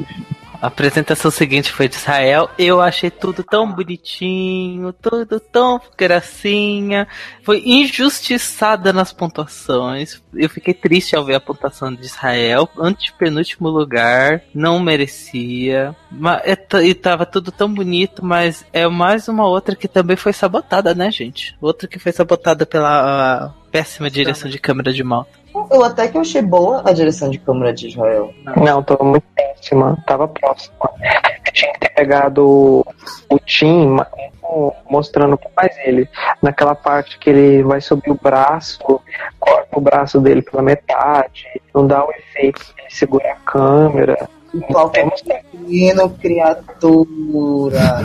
A apresentação seguinte foi de Israel. Eu achei tudo tão bonitinho, tudo tão gracinha. Foi injustiçada nas pontuações. Eu fiquei triste ao ver a pontuação de Israel. Antepenúltimo lugar, não merecia. É E tava tudo tão bonito, mas é mais uma outra que também foi sabotada, né, gente? Outra que foi sabotada pela ah, péssima direção de câmera de moto. Eu até que achei boa a direção de câmera de Israel. Não, tava muito péssima. Tava próxima. Tinha que ter pegado o, Tim mostrando mais ele. Naquela parte que ele vai subir o braço, corta o braço dele pela metade, não dá o efeito que ele segura a câmera. O palco é pequeno, criatura.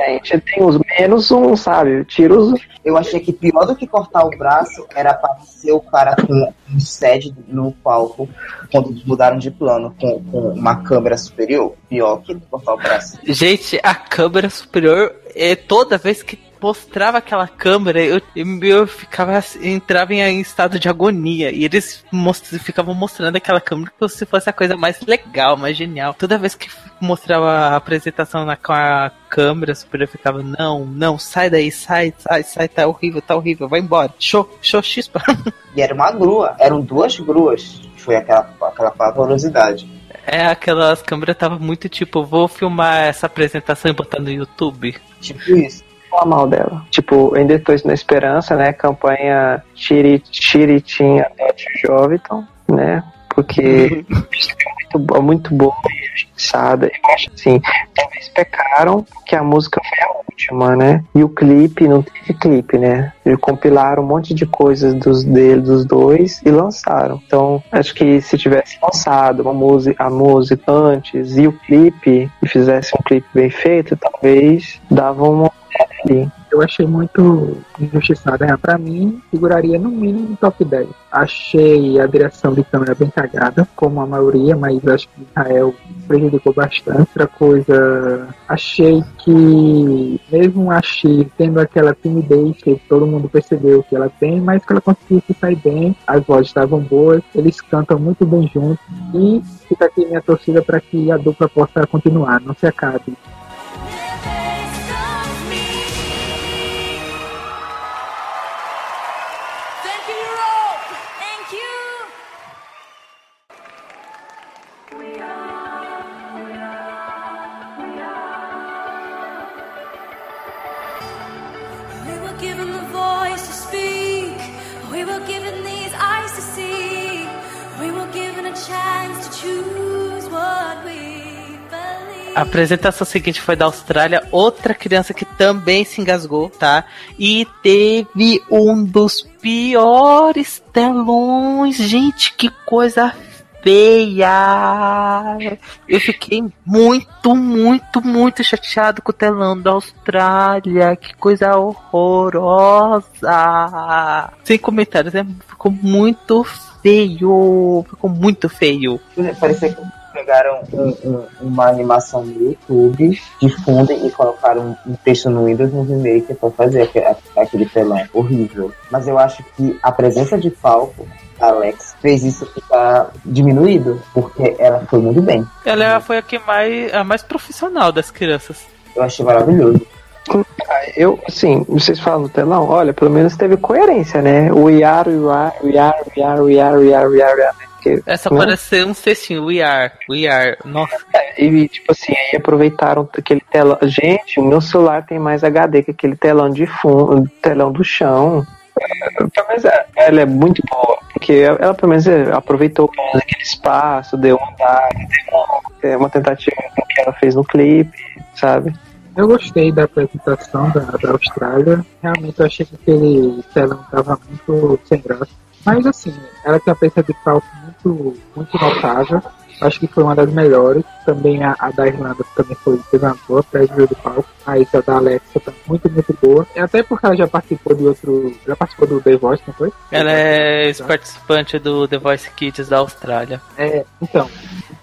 Gente, tem os menos um, sabe? Tira os. Eu achei que pior do que cortar o braço era aparecer o cara com um sede no palco quando eles mudaram de plano com, com uma câmera superior. Pior que cortar o braço. Gente, a câmera superior, é, toda vez que mostrava aquela câmera, eu, eu ficava entrava em, estado de agonia. E eles most- ficavam mostrando aquela câmera como se fosse a coisa mais legal, mais genial. Toda vez que mostrava a apresentação na, com a câmera superior, eu ficava, não, não, sai daí, sai, sai, sai, tá horrível, tá horrível, vai embora. Show, show chispa. [LAUGHS] E era uma grua, eram duas gruas. Foi aquela, aquela pavorosidade. É, aquelas câmeras tava muito tipo, vou filmar essa apresentação e botar no YouTube. Tipo isso. Falar mal dela. Tipo, ainda estou na esperança, né? Campanha Chiri, Chiritinha Dot Joviton, né? Porque muito boa, muito boa e injustiçada. Eu acho assim, talvez pecaram que a música foi a última, né? E o clipe, não teve clipe, né? Eles compilaram um monte de coisas dos dele, dos dois e lançaram. Então, acho que se tivesse lançado uma música, a música antes e o clipe, e fizesse um clipe bem feito, talvez dava uma. Eu achei muito injustiçada. né? Pra mim, figuraria no mínimo no top 10. Achei a direção de câmera bem cagada, como a maioria, mas acho que Israel prejudicou bastante. Outra coisa, achei que, mesmo a X tendo aquela timidez que todo mundo percebeu que ela tem, mas que ela conseguiu se sair bem, as vozes estavam boas, eles cantam muito bem juntos e fica aqui minha torcida para que a dupla possa continuar, não se acabe. A apresentação seguinte foi da Austrália, outra criança que também se engasgou, tá? E teve um dos piores telões. Gente, que coisa feia! Eu fiquei muito, muito, muito chateado com o telão da Austrália. Que coisa horrorosa! Sem comentários, né? Ficou muito feio. Ficou muito feio. Parecia que pegaram um- um- uma animação no YouTube, difundem e colocaram um texto no Windows Movie Maker pra fazer aque- aquele telão horrível. Mas eu acho que a presença de palco, Alex, fez isso ficar diminuído, porque ela foi muito bem. Ela foi a que mais, a mais profissional das crianças. Eu achei maravilhoso. Eu, assim, vocês falam do telão, olha, pelo menos teve coerência, né? O Iar, o Iar, o Iar, o Iar, o Iar, o Iar, o Iar, Iar, né? Essa né? parece ser um cestinho, we are, we are. Nossa, E, tipo assim, aí aproveitaram aquele telão. Gente, o meu celular tem mais HD que aquele telão de fundo, telão do chão. É, Pelo menos é- ela é muito boa, porque ela pelo menos é, aproveitou aquele espaço, deu um andar, deu uma, é uma tentativa que ela fez no clipe, sabe? Eu gostei da apresentação da, da Austrália. Realmente eu achei que aquele telão tava muito sem graça. Mas assim, ela tem uma presença de palco muito, muito notável. Acho que foi uma das melhores. Também a, a da Irlanda também foi teve uma boa preview do palco. A da Alexa também muito, muito boa. Até porque ela já participou de outro. Já participou do The Voice, não foi? ela é participante do The Voice Kids da Austrália. É, então,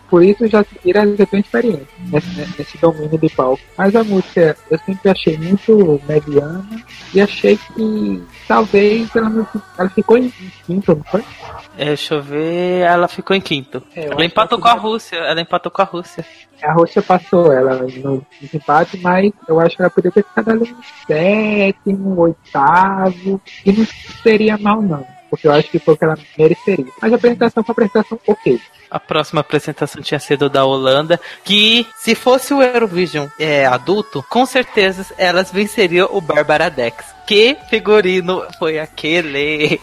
por isso já tira já tem experiência nesse, nesse domínio de palco. Mas a música eu sempre achei muito mediana e achei que talvez ela, não, ela ficou em quinto, não foi? É, deixa eu ver, ela ficou em quinto. É, ela empatou com a Rússia, ela empatou com a Rússia. A Rússia passou ela no desempate, mas eu acho que ela poderia ter ficado ali no sétimo, oitavo, e não seria mal não. Porque eu acho que foi o que ela mereceria. Mas a apresentação foi uma apresentação ok. A próxima apresentação tinha sido da Holanda, que se fosse o Eurovision é, adulto, com certeza elas venceriam o Barbara Dex. Que figurino foi aquele?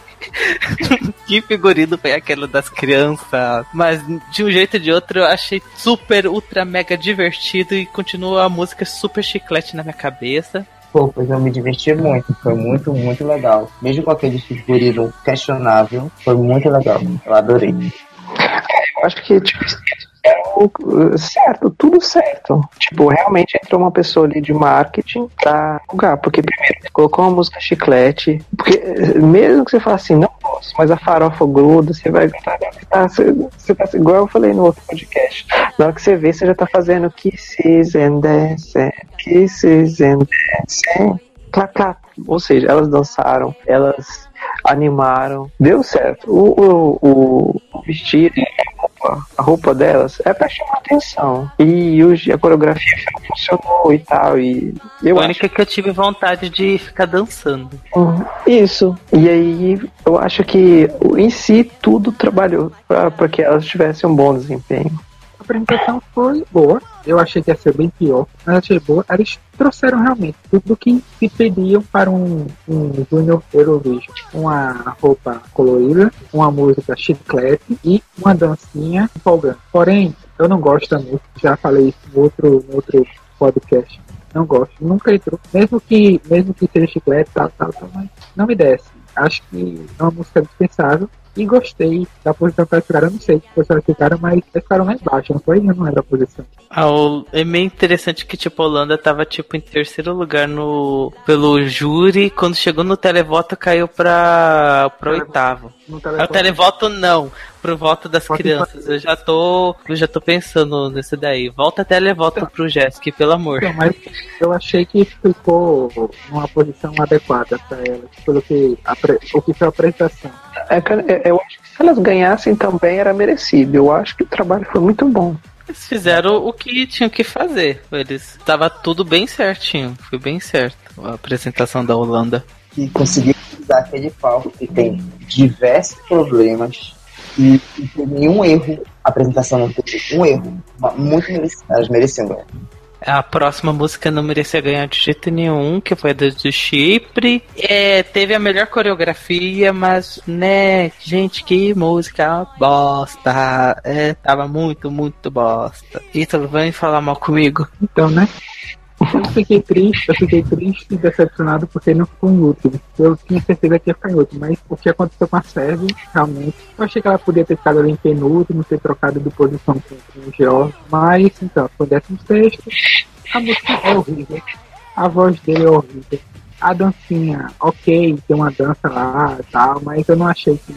[LAUGHS] que figurino foi aquele das crianças? Mas de um jeito ou de outro eu achei super, ultra, mega divertido e continua a música super chiclete na minha cabeça. Pois eu me diverti muito, foi muito, muito legal. Mesmo com aquele figurino questionável, foi muito legal. Eu adorei. Eu acho que, tipo, uh, certo, tudo certo. Tipo, realmente entrou uma pessoa ali de marketing pra lugar. Porque primeiro colocou uma música chiclete. Porque eh, mesmo que você fale assim, não posso, mas a farofa gruda, você vai. Você tá, você, você tá igual eu falei no outro podcast. Na hora que você vê, você já tá fazendo kisses and dancing, kisses and dancing. Clap, clap. Ou seja, elas dançaram, elas animaram, deu certo. O, o, o- vestido, a roupa, a roupa delas é pra chamar atenção. E o- a coreografia funcionou e tal. E eu a acho única que eu tive vontade de ficar dançando. Uhum. Isso. E aí eu acho que em si tudo trabalhou para que elas tivessem um bom desempenho. A apresentação foi boa. Eu achei que ia ser bem pior, mas achei boa. Eles trouxeram realmente tudo que se pediam para um, um Junior Eurovision. Uma roupa colorida, uma música chiclete e uma dancinha empolgante. Porém, eu não gosto da música. Já falei isso no outro, outro podcast. Não gosto. Nunca entrou. Mesmo que, mesmo que seja chiclete, tal, tal, tal, mas não me desce. Acho que é uma música dispensável. E gostei da posição que elas ficaram. Eu não sei que posição elas ficaram, mas elas ficaram lá embaixo, não foi? Eu não lembro a posição. Ah, o- é meio interessante que, tipo, a Holanda tava, tipo, em terceiro lugar no, pelo júri. Quando chegou no televoto, caiu pra, pra oitavo. No Ah, o telefone. televoto não, pro voto das Voto crianças. Eu já tô, eu já tô pensando nesse daí. Volta televoto pro Jessica, pelo amor. Então, mas eu achei que ficou numa posição adequada para elas, pelo que, a, pre- o que foi a apresentação. É é, eu acho que se elas ganhassem também era merecido. Eu acho que o trabalho foi muito bom. Eles fizeram o que tinham que fazer. Eles tava tudo bem certinho. Foi bem certo a apresentação da Holanda. Que conseguiu utilizar aquele palco que tem diversos problemas e não teve nenhum erro. A apresentação não teve um erro. Mas Muito merecido. Elas mereciam ganhar. A próxima música não merecia ganhar de jeito nenhum, que foi a do do Chipre. É, teve a melhor coreografia, mas, né, gente, que música bosta. É, tava muito, muito bosta. Ítalo, vem falar mal comigo. Então, né? Eu fiquei triste, eu fiquei triste e decepcionado porque não ficou em último. Eu tinha certeza que ia ficar em último, mas o que aconteceu com a Sérvia, realmente, eu achei que ela podia ter ficado ali em penúltimo, ter trocado de posição com, o George, mas então, foi décimo sexto. A música é horrível, a voz dele é horrível. A dancinha, ok, tem uma dança lá e tal, mas eu não achei que.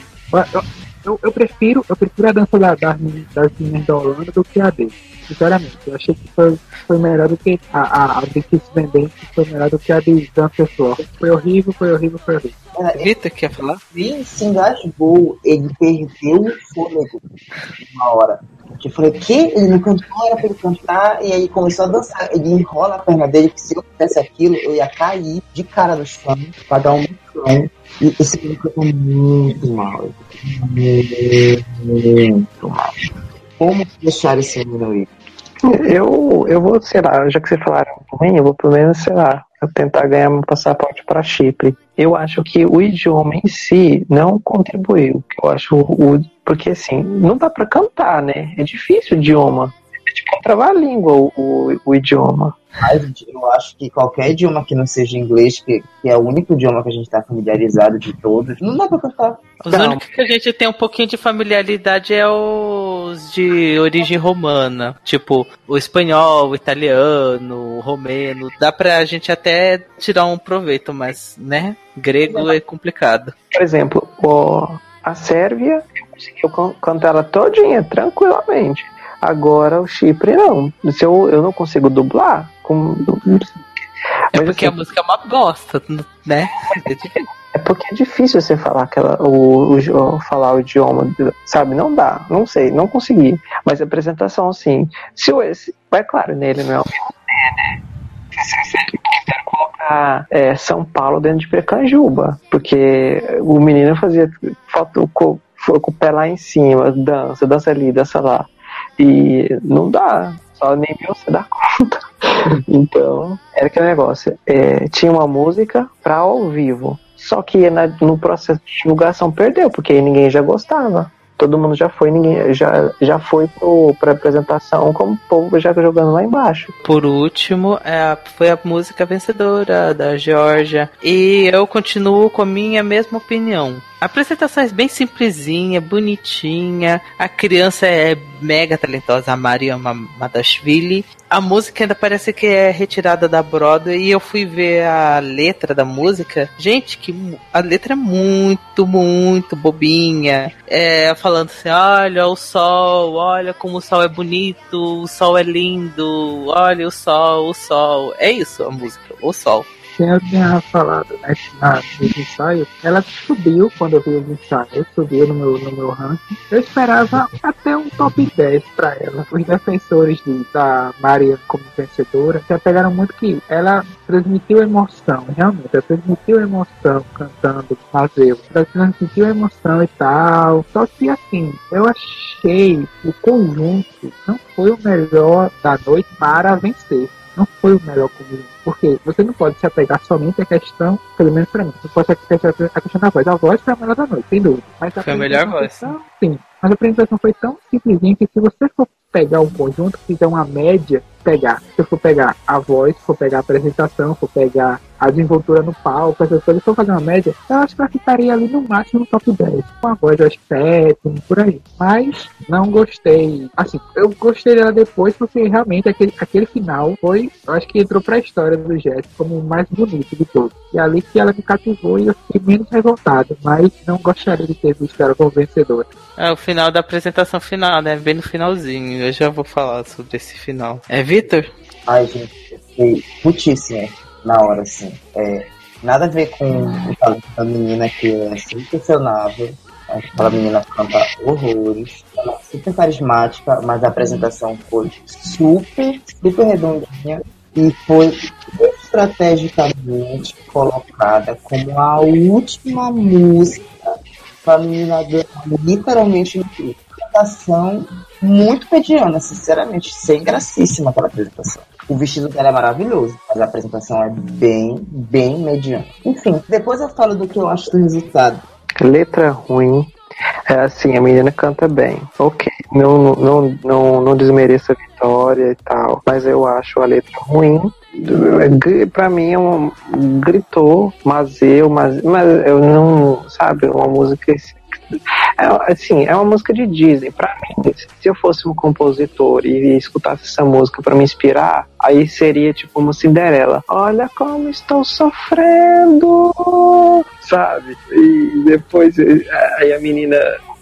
Eu, eu prefiro, eu prefiro a dança da, das, meninas- das meninas da Holanda do que a dele. Sinceramente, eu achei que foi, foi melhor do que a, a, a de Kiss Van Dance, foi melhor do que a de Dan Pessoal. Foi horrível, foi horrível, foi horrível. É, Vitor, quer falar? ele se engasgou, ele perdeu o fôlego uma hora. Eu falei, que? Ele não cantou, era pra ele cantar, e aí começou a dançar. Ele enrola a perna dele, que se eu fizesse aquilo, eu ia cair de cara no chão, pra dar um chão. Esse filme cantou muito mal. Muito mal. Como deixar esse menino? Eu, eu vou, sei lá, já que vocês falaram ruim, eu vou pelo menos, sei lá, eu tentar ganhar meu passaporte para Chipre. Eu acho que o idioma em si não contribuiu. Eu acho o. Porque assim, não dá para cantar, né? É difícil o idioma. Tipo travar a língua o, o, o idioma. Mas eu acho que qualquer idioma que não seja inglês, que, que é o único idioma que a gente tá familiarizado de todos, não dá pra cantar. Os Não. únicos que a gente tem um pouquinho de familiaridade é os de origem romana. Tipo, o espanhol, o italiano, o romeno. Dá pra gente até tirar um proveito, mas, né? Grego é complicado. Por exemplo, o, a Sérvia, eu conseguiu cantar ela todinha, tranquilamente. Agora o Chipre não. Se eu, eu não consigo dublar, com, É Mas, porque assim, a música é uma bosta, né? É. É porque é difícil você falar aquela, o, o- falar o idioma, sabe? Não dá, não sei, não consegui. Mas a apresentação, assim, se o esse, vai claro nele, não é né? Colocar é, São Paulo dentro de Precanjuba, porque o menino fazia foto com, com o pé lá em cima, dança, dança ali, dança lá. E não dá, só nem você dá conta. [LAUGHS] Então, era aquele negócio. é, tinha uma música pra ao vivo. Só que na- no processo de divulgação perdeu, porque ninguém já gostava. Todo mundo já foi, ninguém já, já foi pro, pra apresentação como o povo já jogando lá embaixo. Por último, é foi a música vencedora da Georgia. E eu continuo com a minha mesma opinião. A apresentação é bem simplesinha, bonitinha. A criança é mega talentosa, a Maria Madashvili. A música ainda parece que é retirada da Broadway. E eu fui ver a letra da música. Gente, que a letra é muito, muito bobinha. É, falando assim: olha o sol, olha como o sol é bonito, o sol é lindo, olha o sol, o sol. É isso a música, o sol. Eu tinha falado né, na, nos ensaios, ela subiu quando eu vi os ensaios, subiu no meu, no meu ranking. Eu esperava até um top 10 pra ela. Os defensores de, da Maria como vencedora já pegaram muito que ela transmitiu emoção, realmente. Ela transmitiu emoção cantando Mazeu. Ela transmitiu emoção e tal. Só que assim, eu achei o conjunto não foi o melhor da noite para vencer não foi o melhor conjunto. Porque você não pode se apegar somente à questão, pelo menos pra mim, você pode se apegar à questão da voz. A voz foi a melhor da noite, sem dúvida. Mas a Foi a melhor voz. tão- sim, mas a apresentação foi tão simplesinha que se você for pegar um conjunto, fizer uma média, pegar, se eu for pegar a voz, for pegar a apresentação, for pegar a desenvoltura no palco, essas coisas, se eu fazer uma média, eu acho que ela ficaria ali no máximo no top 10. Com a voz, eu acho sétimo, por aí. Mas não gostei. Assim, eu gostei dela depois porque realmente aquele, aquele final foi, eu acho que entrou pra história do Jess como o mais bonito de todos. E ali que ela me cativou e eu fiquei menos revoltado, mas não gostaria de ter visto ela como vencedora. É o final da apresentação final, né? Bem no finalzinho. Eu já vou falar sobre esse final. É Vitor? Ai, gente, eu fiquei putíssimo na hora, assim. É, nada a ver com o talento da menina que é sensacionável. Aquela menina canta horrores. Ela é super carismática, mas a apresentação foi super, super redondinha. E foi estrategicamente colocada como a última música pra menina dela literalmente incrível. Apresentação muito mediana, sinceramente, sem gracíssima aquela apresentação. O vestido dela é maravilhoso, mas a apresentação é bem, bem mediana. Enfim, depois eu falo do que eu acho do resultado. Letra ruim. É assim, a menina canta bem. Ok. Não, não, não, não desmereça a vitória e tal. Mas eu acho a letra ruim. Gri- Pra mim é um gritou, mas eu, mas, mas eu não, sabe, uma música é, assim, é uma música de Disney. Pra mim, se eu fosse um compositor e escutasse essa música pra me inspirar, aí seria tipo uma Cinderela. Olha como estou sofrendo, sabe? E depois aí a menina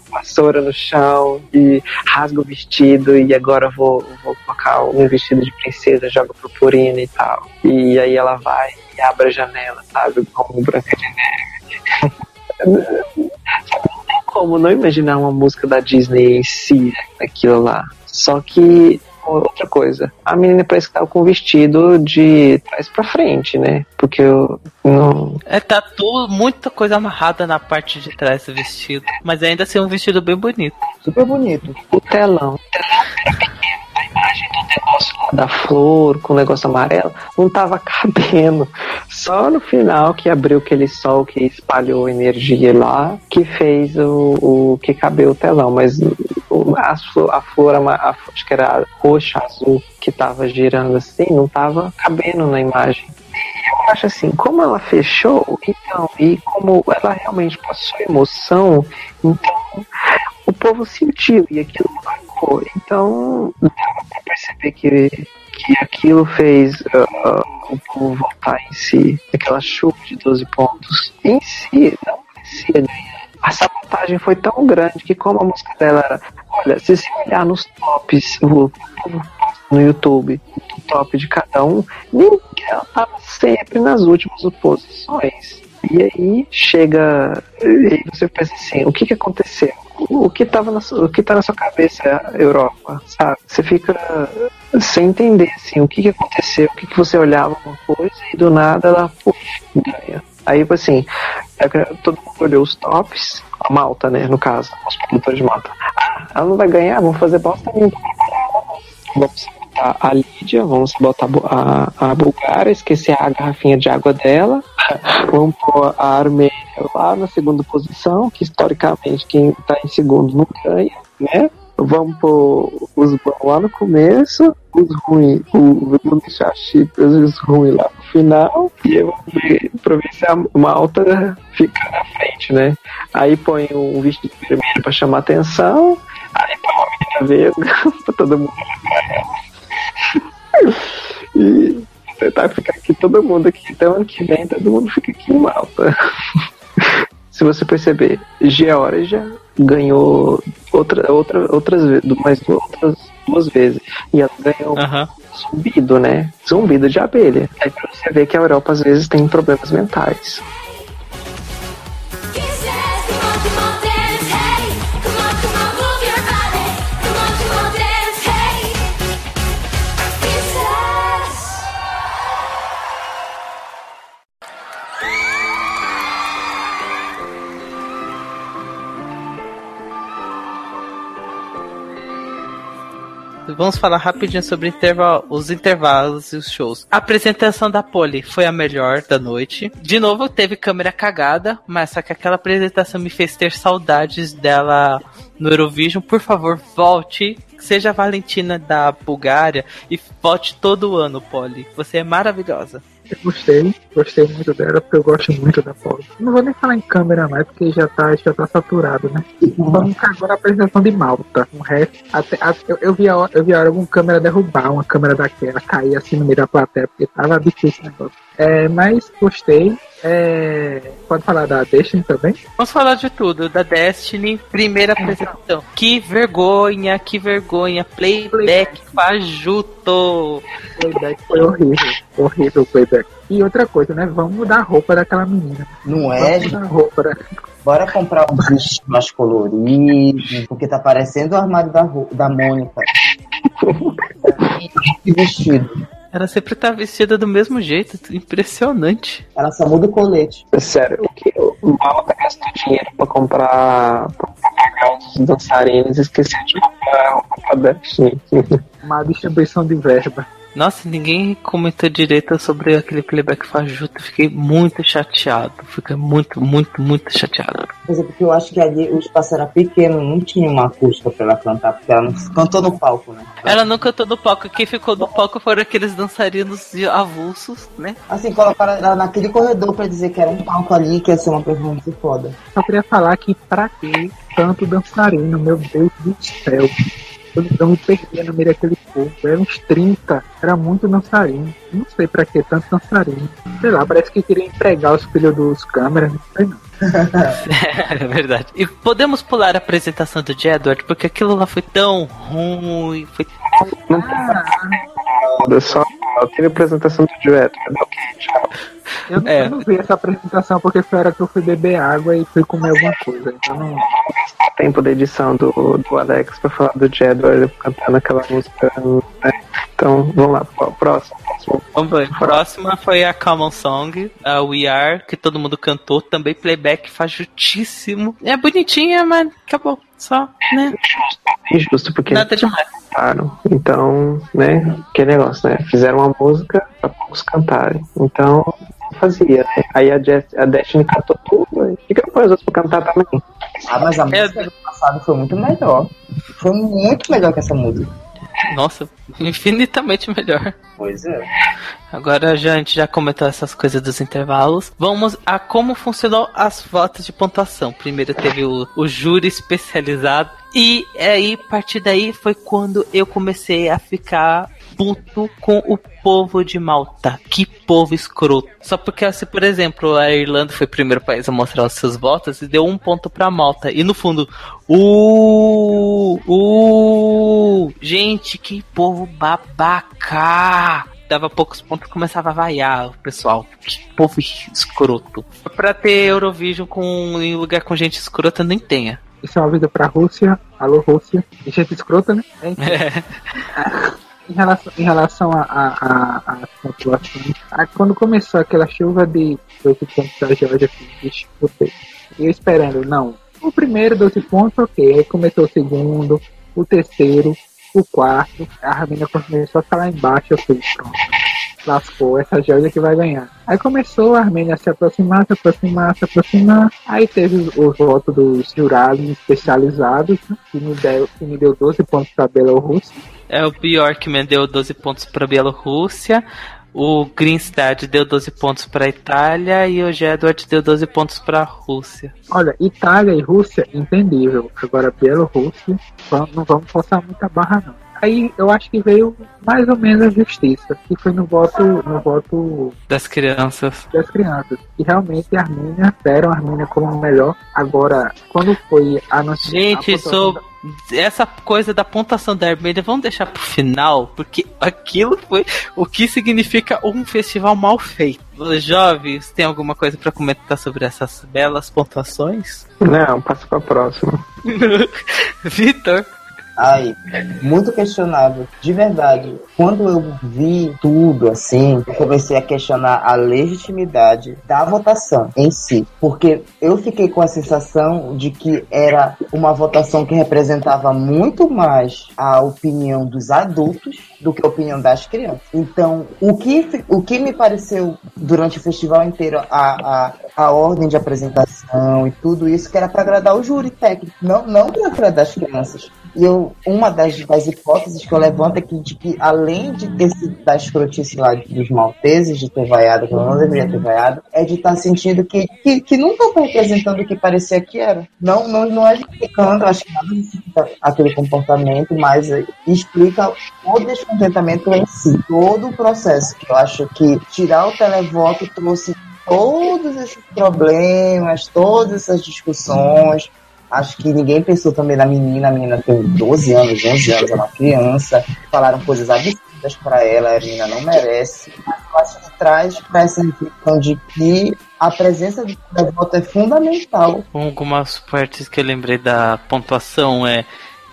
vassoura no chão e rasga o vestido e agora vou, vou colocar um vestido de princesa, joga purpurina e tal. E aí ela vai e abre a janela, sabe? Como Branca de Neve. [LAUGHS] Como não imaginar uma música da Disney em si, aquilo lá. Só que outra coisa, a menina parece que tava com o vestido de trás pra frente, né? Porque eu não. É, tá tudo, muita coisa amarrada na parte de trás do vestido. Mas ainda assim é um vestido bem bonito. Super bonito. O telão. O telão era pequeno. A imagem do negócio lá da flor com o negócio amarelo não tava [LAUGHS] cabendo. Só no final que abriu aquele sol que espalhou energia lá, que fez o, o que cabeu o telão. Mas a, flor, a a, acho que era roxa, azul, que tava girando assim, não tava cabendo na imagem. Eu acho assim, como ela fechou, então, e como ela realmente passou emoção, então o povo sentiu e aquilo marcou. Então, dava pra perceber que, que aquilo fez ah, o povo voltar em si. Aquela chuva de 12 pontos. Em si, não parecia ganhar. A sabotagem foi tão grande que como a música dela era. Olha, se você olhar nos tops, o povo no YouTube, o top de cada um, ninguém ela tava sempre nas últimas posições. E aí chega. E você pensa assim, o que que aconteceu? O que tava na, o que tá na sua cabeça, Europa, sabe? Você fica sem entender assim, o que que aconteceu, o que que você olhava uma coisa e do nada ela puf, ganha. Aí, tipo assim, é todo mundo olhou os tops, a Malta, né, no caso, os produtores de Malta. Ah, ela não vai ganhar, vamos fazer bosta nenhuma. Vamos a Lídia, vamos botar a, a Bulgária, esquecer a garrafinha de água dela. [LAUGHS] Vamos pôr a Armênia lá na segunda posição, que historicamente quem tá em segundo não ganha, né? Vamos pôr os bons lá no começo, os ruins, vamos deixar Chipre os ruins lá no final, e eu vou ver pra ver se a Malta fica na frente, né? Aí põe um vestido vermelho pra chamar atenção, aí põe uma menina verde [LAUGHS] pra todo mundo e tentar ficar aqui todo mundo aqui. Até o ano que vem todo mundo fica aqui em Malta. [LAUGHS] Se você perceber, Geórgia ganhou outra, outra, outras vezes, mais duas, outras duas vezes. E ela ganhou Aham. zumbido, né? Zumbido de abelha. Aí pra você ver que a Europa às vezes tem problemas mentais. Vamos falar rapidinho sobre os intervalos e os shows. A apresentação da Polly foi a melhor da noite. De novo, teve câmera cagada, mas só que aquela apresentação me fez ter saudades dela no Eurovision. Por favor, volte. Seja a Valentina da Bulgária e volte todo ano, Polly. Você é maravilhosa. Eu gostei, gostei muito dela, porque eu gosto muito da Paula. Não vou nem falar em câmera mais, porque já tá, já tá saturado, né? Vamos agora a apresentação de Malta. O resto, até, a- eu, eu, vi a hora, eu vi a hora alguma câmera derrubar uma câmera daquela, cair assim no meio da plateia, porque tava difícil o negócio. É, mas gostei. É, pode falar da Destiny também? Vamos falar de tudo, da Destiny, primeira apresentação. Que vergonha, que vergonha. Playback fajuto. Playback foi horrível, horrível o playback. E outra coisa, né? Vamos mudar a roupa daquela menina. Não é, Vamos mudar a roupa da... Bora comprar um vestido mais colorido, porque tá parecendo o armário da, da Mônica. [LAUGHS] Que vestido. Ela sempre tá vestida do mesmo jeito, impressionante. Ela só muda o colete. Sério, o que o Malta gastou dinheiro pra comprar, pra pagar os dançarinos e esqueceu de comprar roupa da. Uma distribuição de verba. Nossa, ninguém comentou direito sobre aquele playback fajuto. Fiquei muito chateado. Fiquei muito, muito, muito chateado. Mas é porque eu acho que ali o espaço era pequeno, não tinha uma acústica pra ela cantar, porque ela não cantou no palco, né? Ela não cantou no palco. Quem ficou no palco foram aqueles dançarinos de avulsos, né? Assim, colocaram ela naquele corredor pra dizer que era um palco ali, que ia ser uma performance foda. Só queria falar que pra que tanto dançarino, meu Deus do céu. Eu, eu me perdia no meio daquele povo. Era uns 30, era muito dançarino. Não sei pra que tanto dançarino. Sei lá, parece que queria empregar os filhos dos câmeras, não sei não. [LAUGHS] é verdade. E podemos pular a apresentação do Jedward, porque aquilo lá foi tão ruim. Foi... Não nada, só teve a apresentação do dueto. Ok, tchau. Eu, não- É. eu não vi essa apresentação porque foi a hora que eu fui beber água e fui comer alguma coisa. Então não. Tempo da edição do, do Alex pra falar do Jedward cantando aquela música. né? Então, vamos lá, próximo. Vamos ver. Próxima foi a Common Song, a We Are, que todo mundo cantou. Também playback fajutíssimo. É bonitinha, mas acabou. Só, né? Injusto, porque Nada demais. cantaram. Então, né? Que negócio, né? Fizeram uma música pra poucos cantarem. Então, fazia, né? Aí a, Jess, a Destiny cantou tudo. aí Fica põe os outros pra cantar também. Ah, mas a É. música do passado foi muito melhor. Foi muito melhor que essa música. Nossa, infinitamente melhor. Pois é. Agora já, a gente já comentou essas coisas dos intervalos. Vamos a como funcionou as votas de pontuação. Primeiro teve o, o júri especializado. E aí, a partir daí, foi quando eu comecei a ficar puto com o povo de Malta. Que povo escroto. Só porque, se por exemplo, a Irlanda foi o primeiro país a mostrar os seus votos e deu um ponto pra Malta. E no fundo, uh, uh, gente, que povo babaca dava poucos pontos começava a vaiar o pessoal. Que povo escroto. Pra ter Eurovision com, em lugar com gente escrota, nem tenha. Isso é uma vida pra Rússia. Alô, Rússia. E gente escrota, né? [LAUGHS] É. [LAUGHS] Em relação, em relação a, a, a, a quando começou aquela chuva de 12 pontos da Georgia, eu esperando, não. O primeiro 12 pontos, ok. Aí começou o segundo, o terceiro, o quarto. A Ramina começou a lá embaixo, eu fui, pronto. Lascou, essa Georgia que vai ganhar. Aí começou a Armênia a se aproximar, se aproximar, se aproximar. Aí teve os, os votos dos jurados especializados, né, que, me deu, que me deu 12 pontos para a Bielorrússia. É, o Bjorkman deu 12 pontos pra Bielorrússia. O Greenstad deu 12 pontos pra Itália e o Jedward deu 12 pontos pra Rússia. Olha, Itália e Rússia, entendível. Agora, Bielorrússia, não vamos forçar muita barra, não. Aí eu acho que veio mais ou menos a justiça, que foi no voto, no voto Das crianças. das crianças. E realmente a Armênia deram a Armênia como melhor. Agora, quando foi anunciado. Gente, sobre essa coisa da pontuação da Armênia, vamos deixar pro final, porque aquilo foi o que significa um festival mal feito. Os jovens, tem alguma coisa pra comentar sobre essas belas pontuações? Não, passa pra próxima. [LAUGHS] Vitor? Ai, muito questionável. De verdade, quando eu vi tudo assim, eu comecei a questionar a legitimidade da votação em si. Porque eu fiquei com a sensação de que era uma votação que representava muito mais a opinião dos adultos do que a opinião das crianças. Então, o que, o que me pareceu durante o festival inteiro, a, a, a ordem de apresentação e tudo isso, que era para agradar o júri técnico, não, não para agradar as crianças. E eu, uma das, das hipóteses que eu levanto é que, de que além de ter sido da escrotice lá dos malteses, de ter vaiado, que eu não deveria ter vaiado, é de estar sentindo que, que, que nunca foi representando o que parecia que era. Não, não, não é justificando, acho que nada aquele comportamento, mas explica o descontentamento em si, todo o processo, eu acho que tirar o televoto trouxe todos esses problemas, todas essas discussões, Acho que ninguém pensou também na menina. A menina tem 12 anos, 11 anos, é uma criança. Falaram coisas absurdas pra ela, a menina não merece. Eu acho que traz para essa reflexão de que a presença do voto é fundamental. Algumas partes que eu lembrei da pontuação é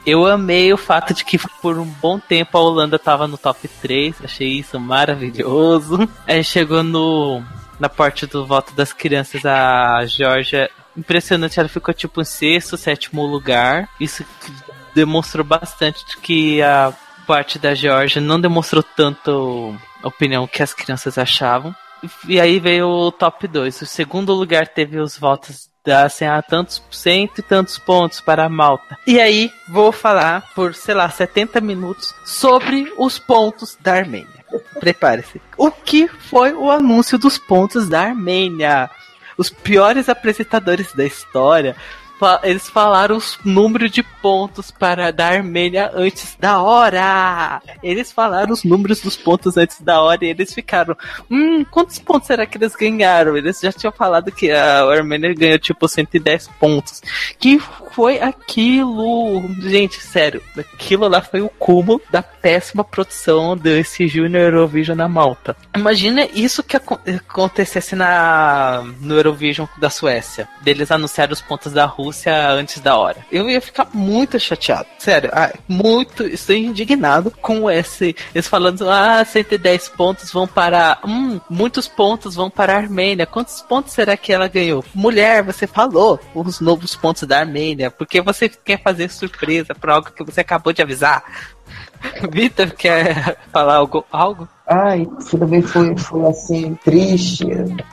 Eu amei o fato de que por um bom tempo a Holanda tava no top 3. Achei isso maravilhoso. Aí chegou no na parte do voto das crianças, a Georgia. Impressionante, ela ficou tipo em sexto, sétimo lugar. Isso demonstrou bastante que a parte da Georgia não demonstrou tanto a opinião que as crianças achavam. E aí veio o top 2. O segundo lugar teve os votos da assim, a tantos cento e tantos pontos para a Malta. E aí vou falar por, sei lá, 70 minutos sobre os pontos da Armênia. Prepare-se. O que foi o anúncio dos pontos da Armênia? Os piores apresentadores da história eles falaram os números de pontos para da Armênia antes da hora. Eles falaram os números dos pontos antes da hora e eles ficaram, hum, quantos pontos será que eles ganharam? Eles já tinham falado que a Armênia ganhou tipo 110 pontos. Que foi aquilo? Gente, sério, aquilo lá foi o cúmulo da péssima produção desse Junior Eurovision na Malta. Imagina isso que aco- acontecesse na no Eurovision da Suécia. Deles anunciaram os pontos da Rússia antes da hora. Eu ia ficar muito chateado. Sério, ai, muito. Estou indignado com esse. Eles falando, ah, 110 pontos vão para. Hum, muitos pontos vão para a Armênia. Quantos pontos será que ela ganhou? Mulher, você falou os novos pontos da Armênia. Porque você quer fazer surpresa para algo que você acabou de avisar. [LAUGHS] Vitor, quer falar algo? algo? Ai, isso também foi, foi assim, triste,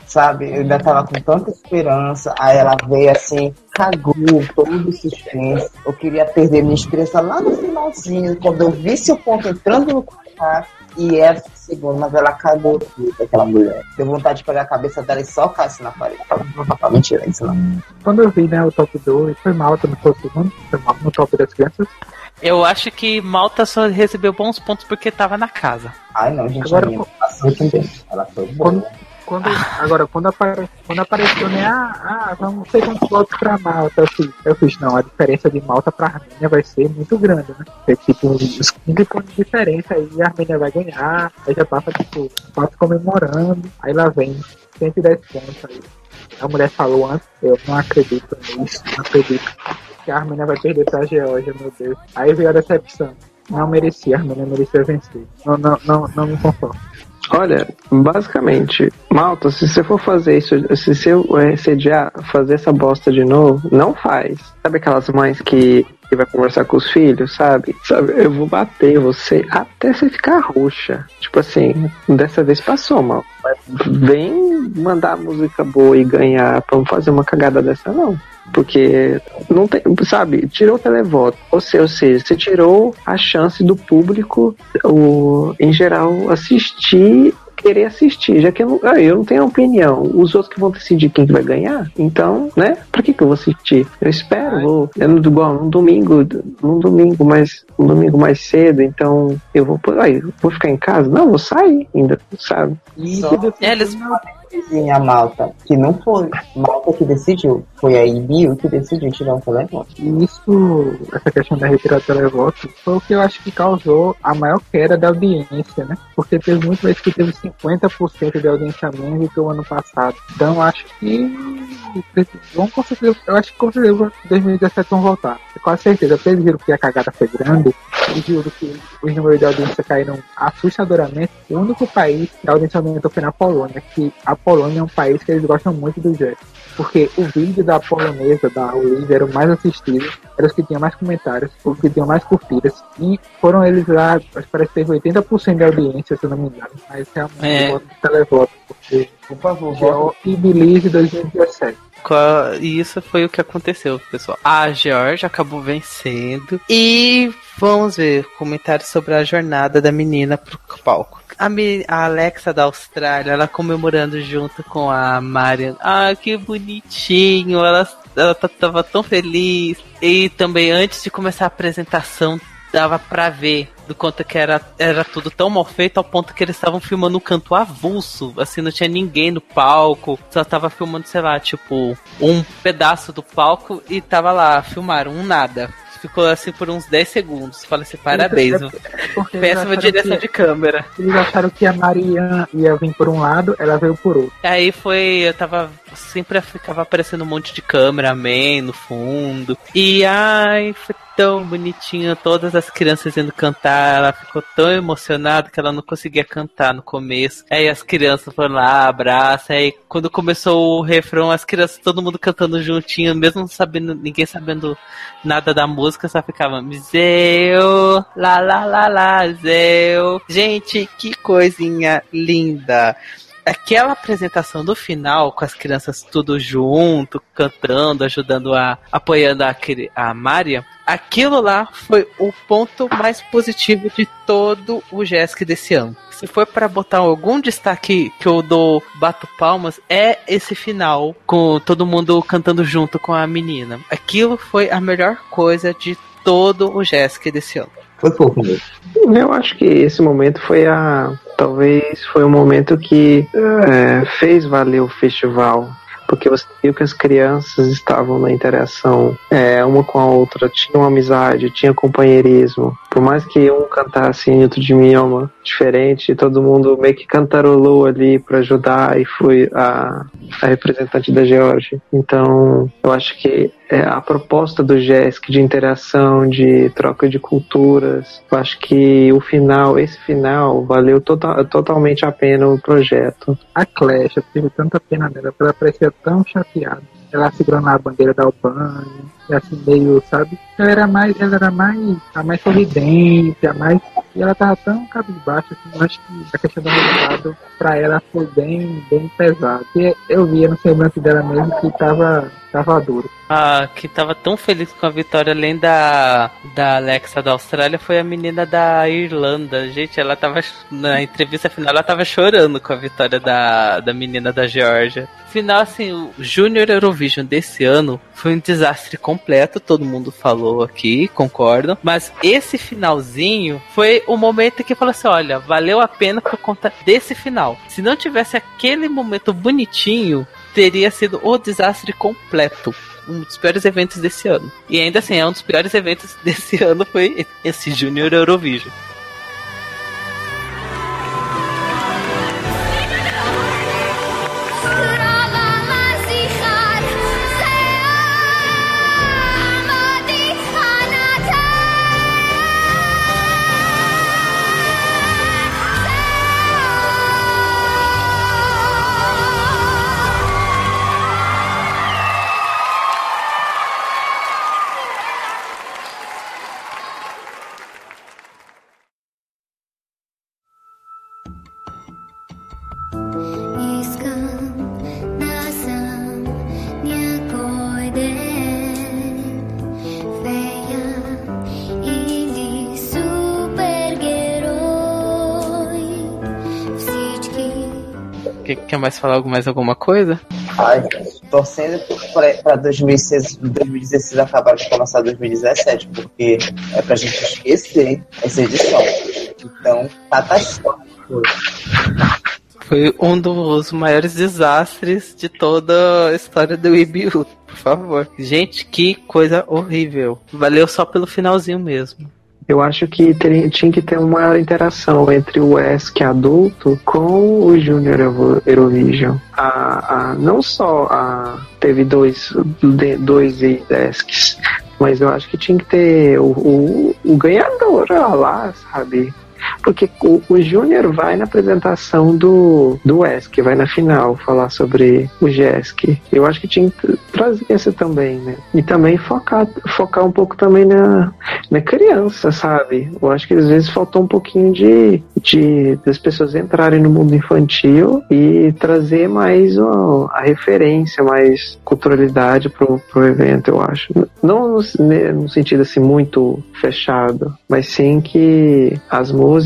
sabe? Eu ainda tava com tanta esperança. Aí ela veio assim, cagou todo o suspense. Eu queria perder minha esperança lá no finalzinho, quando eu visse o ponto entrando no quarto. E ela segundo, mas ela cagou tudo, aquela mulher. Deu vontade de pegar a cabeça dela e só caísse na parede. Mentira, isso não. Quando eu vi, né, o top 2, foi Malta, não foi o segundo, foi Malta no top das crianças. Eu acho que Malta só recebeu bons pontos porque tava na casa. Ai, não, gente, Agora, a minha passou também. Ela foi boa. Quando, agora, quando, apare, quando apareceu, né, ah, ah, vamos ter quantos votos pra Malta, eu fiz, eu fiz, não, a diferença de Malta pra Armênia vai ser muito grande, né? É tipo, uns 15 pontos de diferença aí, a Armênia vai ganhar, aí já passa, tipo, quase comemorando, aí lá vem 110 pontos aí. A mulher falou antes, eu não acredito nisso, não acredito que a Armênia vai perder pra Geórgia, meu Deus. Aí veio a decepção. Não merecia, a Armênia merecia vencer. Não, não, não, não me conformo. Olha, basicamente, Malta, se você for fazer isso, se você é, sediar, fazer essa bosta de novo, não faz. Sabe aquelas mães que, que vai conversar com os filhos, sabe? Sabe, eu vou bater você até você ficar roxa. Tipo assim, dessa vez passou, mal. Vem mandar música boa e ganhar pra não fazer uma cagada dessa, não. Porque não tem, sabe, tirou o televoto. Ou seja, ou seja, você tirou a chance do público, o, em geral, assistir, querer assistir. Já que eu não, ah, eu não tenho opinião. Os outros que vão decidir quem que vai ganhar. Então, né? Pra que, que eu vou assistir? Eu espero, vou. É no, igual num domingo, num domingo mais. Um domingo mais cedo, então eu vou. Aí, vou ficar em casa? Não, vou sair ainda, sabe? E Só- depois- É, eles Sim, a Malta, que não foi Malta que decidiu, foi a IBU que decidiu tirar o telefone. E isso, essa questão da retirada do televoto, foi o que eu acho que causou a maior queda da audiência, né? Porque teve muito vezes que teve 50% de audiência menos do que o ano passado. Então acho que com certeza, eu acho que com certeza 2017 vão voltar. Com certeza, porque eles viram que a cagada foi grande, eles viram que os números de audiência caíram assustadoramente. O único país que a audiência aumentou foi na Polônia, que a Polônia é um país que eles gostam muito do jazz. Porque o vídeo da polonesa, da Olivia, era o mais assistido, era os que tinham mais comentários, os que tinham mais curtidas. E foram eles lá, acho que parece que teve 80% de audiência, se não me engano. Mas realmente É. eu voto televoto, porque Por favor, é o vote. e Belize 2017. Qua- E isso foi o que aconteceu, pessoal. A Georgia acabou vencendo. E vamos ver comentários sobre a jornada da menina pro palco. A, a Alexa da Austrália, ela comemorando junto com a Marian. Ah, que bonitinho! Ela, ela tava tão feliz. E também, antes de começar a apresentação, dava pra ver do quanto que era, era tudo tão mal feito ao ponto que eles estavam filmando um canto avulso, assim, não tinha ninguém no palco, só tava filmando, sei lá, tipo, um pedaço do palco e tava lá, filmaram um nada. Ficou assim por uns 10 segundos. Fala assim, parabéns. É Péssima direção que- de câmera. Eles acharam que a Marianne ia vir por um lado, ela veio por outro. Aí foi, eu tava, sempre ficava aparecendo um monte de câmera, man, no fundo. E ai, foi tão bonitinho, todas as crianças indo cantar. Ela ficou tão emocionada que ela não conseguia cantar no começo. Aí as crianças foram lá, abraçam. Aí quando começou o refrão, as crianças, todo mundo cantando juntinho, mesmo sabendo, ninguém sabendo nada da música, só ficava Zeu, lá lá lá lá, Zeu. Gente, que coisinha linda aquela apresentação do final, com as crianças tudo junto, cantando, ajudando a. apoiando a, a Maria, aquilo lá foi o ponto mais positivo de todo o Jessica desse ano. Se for para botar algum destaque que eu dou bato palmas, é esse final, com todo mundo cantando junto com a menina. Aquilo foi a melhor coisa de todo o Jessica desse ano. Foi fofo mesmo. Eu acho que esse momento foi a. Talvez foi o momento que é, fez valer o festival. Porque você viu que as crianças estavam na interação é, uma com a outra, tinham amizade, tinha companheirismo. Por mais que um cantasse em outro idioma diferente, todo mundo meio que cantarolou ali para ajudar e foi a, a representante da Geórgia. Então, eu acho que é, a proposta do JESC de interação, de troca de culturas, eu acho que o final, esse final, valeu total, totalmente a pena o projeto. A Clash, eu tive tanta pena dela, ela parecia tão chateada. Ela segurando a bandeira da Albânia, e assim, meio, sabe? Ela era mais, ela era mais, a mais sorridente, a mais. E ela tava tão cabisbaixa, assim, eu acho que a questão do resultado pra ela foi bem, bem pesado. E eu via no semblante dela mesmo que tava, tava duro. A que tava tão feliz com a vitória, além da, da Alexa da Austrália, foi a menina da Irlanda. Gente, ela tava. Na entrevista final, ela tava chorando com a vitória da, da menina da Geórgia. Final, assim, o Junior Eurovision desse ano foi um desastre completo, todo mundo falou aqui, concordam. Mas esse finalzinho foi o momento que falou assim: olha, valeu a pena por conta desse final. Se não tivesse aquele momento bonitinho, teria sido o desastre completo. Um dos piores eventos desse ano. E ainda assim, é um dos piores eventos [LAUGHS] desse ano foi esse Junior Eurovision. Mais falar mais alguma coisa? Ai, torcendo pra 2016, 2016 acabar de começar 2017, porque é pra gente esquecer essa edição. Então, catastrófico. Foi um dos maiores desastres de toda a história do IBU. Por favor. Gente, que coisa horrível. Valeu só pelo finalzinho mesmo. Eu acho que teria- tinha que ter uma maior interação entre o ESC adulto com o Junior Eurovision. A, a- não só a, teve dois, dois ESCs, mas eu acho que tinha que ter o, o, o ganhador lá, sabe? Porque o, o Júnior vai na apresentação do, do ESC, vai na final falar sobre o GESC. Eu acho que tinha que trazer esse também, né? E também focar, focar um pouco também na, na criança, sabe? Eu acho que às vezes faltou um pouquinho de, de das pessoas entrarem no mundo infantil e trazer mais ó, a referência, mais culturalidade pro, pro evento, eu acho. Não no, no sentido assim muito fechado, mas sim que as músicas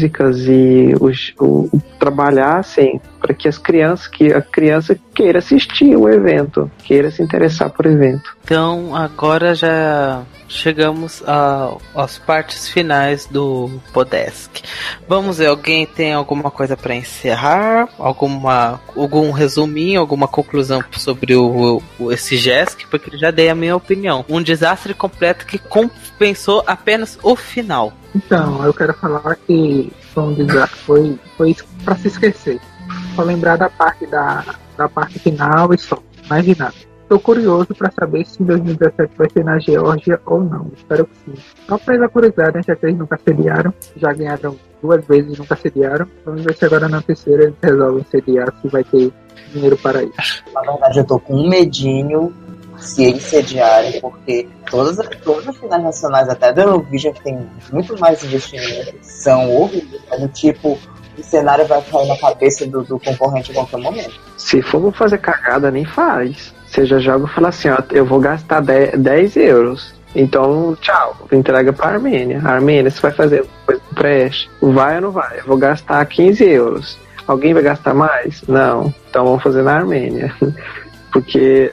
e os, o trabalhassem para que as crianças, que a criança queira assistir o evento, queira se interessar por evento. Então, agora já chegamos a- às partes finais do Podesk. Vamos ver, alguém tem alguma coisa para encerrar? Alguma, algum resuminho, alguma conclusão sobre o, o- esse GESC? Porque eu já dei a minha opinião. Um desastre completo que compensou apenas o final. Então, eu quero falar que foi um desastre, foi, foi pra se esquecer. Só lembrar da parte da, da parte final e só, mais de nada. tô curioso pra saber se em 2017 vai ser na Geórgia ou não. Espero que sim. Só pela curiosidade, né, já que eles nunca sediaram, já ganharam duas vezes e nunca sediaram. Vamos ver se agora na terceira eles resolvem sediar, se vai ter dinheiro para isso. Na verdade, eu tô com um medinho se eles sediarem, porque todas, as- todas as finais nacionais, até da Eurovision, que tem muito mais investimento, são horríveis. Tipo, o cenário vai cair na cabeça do, do concorrente em qualquer momento. Se for fazer cagada, nem faz. Você já joga e fala assim, ó, eu vou gastar 10, 10 euros. Então, tchau, entrega pra Armênia. Armênia, você vai fazer coisa preste. Vai ou não vai? Eu vou gastar 15 euros. Alguém vai gastar mais? Não. Então vamos fazer na Armênia. [LAUGHS] Porque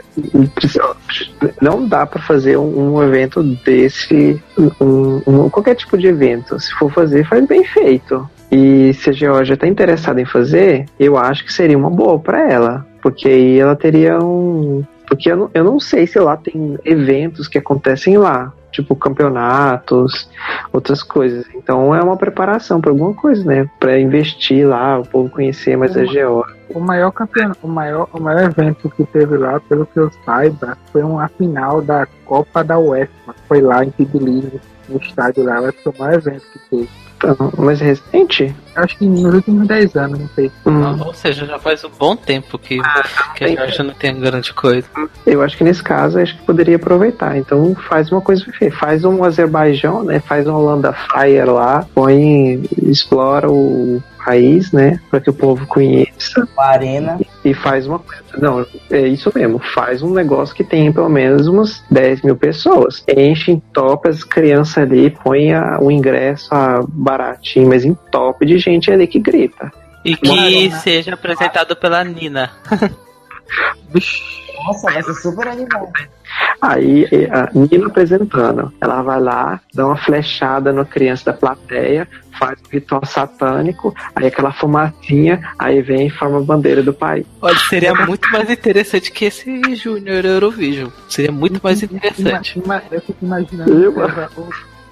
não dá pra fazer um, um evento desse, um- um- qualquer tipo de evento. Se for fazer, faz bem feito. E se a Georgia está interessada em fazer, eu acho que seria uma boa para ela. Porque aí ela teria um. Porque eu não, eu não sei se lá tem eventos que acontecem lá. Tipo campeonatos, outras coisas. Então é uma preparação para alguma coisa, né? Para investir lá, o povo conhecer mais a Geórgia. O maior campeão, o maior, o maior evento que teve lá, pelo que eu saiba, foi uma final da Copa da UEFA. Foi lá em Tbilisi, no estádio lá. Foi o maior evento que teve. Então, mas recente? Acho que nos últimos 10 anos, não sei. Hum, Ou seja, já faz um bom tempo que, que a Georgia não tem grande coisa. eu acho que nesse caso acho que poderia aproveitar. Então faz uma coisa feia. Faz um Azerbaijão, né? Faz um Holanda Fire lá, põe, explora o país, né? Para que o povo conheça Uma arena, e faz uma coisa. Não, é isso mesmo. Faz um negócio que tem pelo menos umas 10 mil pessoas. Enche, entope as crianças ali, põe a- o ingresso a baratinho, mas entope de gente ali que grita. E que seja apresentado pela Nina. [LAUGHS] nossa, vai ser super animado. Aí a Nina apresentando, ela vai lá, dá uma flechada na criança da plateia, faz um ritual satânico, aí aquela fumacinha, aí vem e forma a bandeira do país. Olha, seria muito mais interessante que esse Junior Eurovision. Seria muito mais interessante. Ima- ima- Eu fico imaginando, Eu-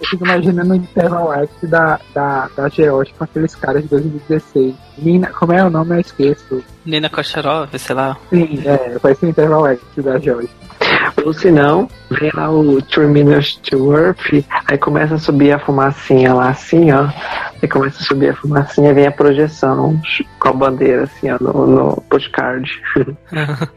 eu fico imaginando o Interval Act da, da, da Georgia com aqueles caras de 2016. Nina, como é o nome? Eu esqueço. Nina Kocharov, sei lá. Sim, é, ser o Interval Act da Georgia. Ou se não, vem lá o Three Minutes to Earth, aí começa a subir a fumacinha lá assim, ó. Aí começa a subir a fumacinha, vem a projeção com a bandeira assim, ó, no, no postcard. [LAUGHS]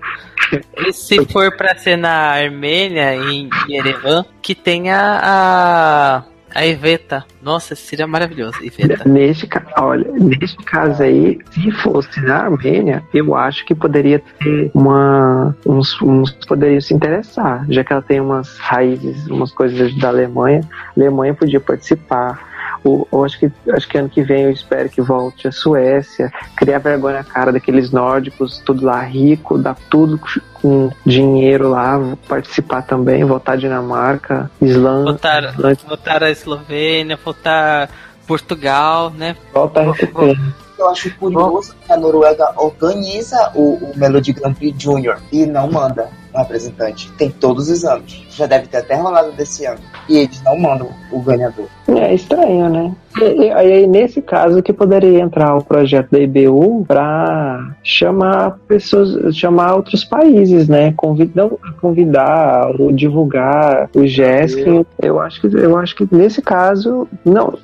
E se for pra ser na Armênia, em Yerevan, que tenha a. A Iveta. Nossa, seria maravilhoso. Iveta. Neste, olha, neste caso aí, se fosse na Armênia, eu acho que poderia ter uma. Uns, uns poderiam se interessar, já que ela tem umas raízes, umas coisas da Alemanha. A Alemanha podia participar. O, eu acho que, acho que ano que vem eu espero que volte a Suécia, criar vergonha na cara daqueles nórdicos, tudo lá rico, dar tudo com dinheiro lá, participar também, votar Dinamarca, Islândia, Votar, votar a Eslovênia, votar Portugal, né? volta a receber. Eu acho curioso que a Noruega organiza o, o Melody Grand Prix Junior e não manda um representante. Tem todos os anos. Já deve ter até rolado desse ano. E eles não mandam o ganhador. É estranho, né? E, aí, nesse caso, que poderia entrar o projeto da IBU para chamar pessoas, chamar outros países, né? Convidar, convidar ou divulgar o GESC. Eu acho que, eu acho que nesse caso, não,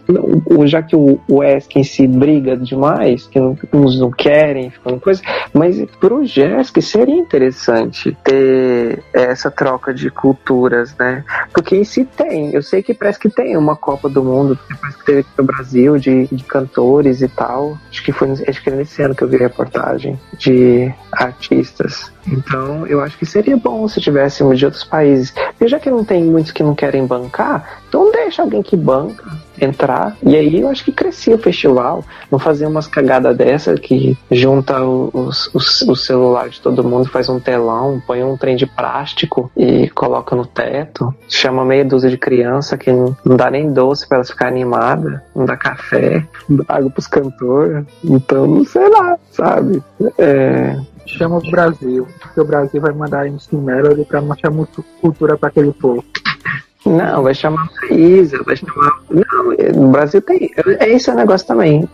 não já que o, o ESC em si briga demais, que não, uns não querem, ficando coisa, mas pro GESC seria interessante ter essa troca de culturas, né? Porque em si tem, eu sei que parece que tem uma Copa do Mundo, parece que teve aqui no Brasil, de, de cantores e tal. Acho que foi acho que nesse ano que eu vi reportagem de artistas. Então, eu acho que seria bom se tivéssemos de outros países. E já que não tem muitos que não querem bancar, então deixa alguém que banca entrar. E aí eu acho que crescia o festival. Não fazer umas cagadas dessa que junta os, os, o celular de todo mundo, faz um telão, põe um trem de plástico e coloca no teto. Chama meia dúzia de criança que não, não dá nem doce para elas ficarem animadas, não dá café, não dá água pros cantores. Então, não sei lá, sabe? É, Chama o Brasil, porque o Brasil vai mandar MC Melody pra mostrar muito cultura pra aquele povo. Não, vai chamar a Isa, vai chamar. Não, no Brasil tem. É esse o negócio também.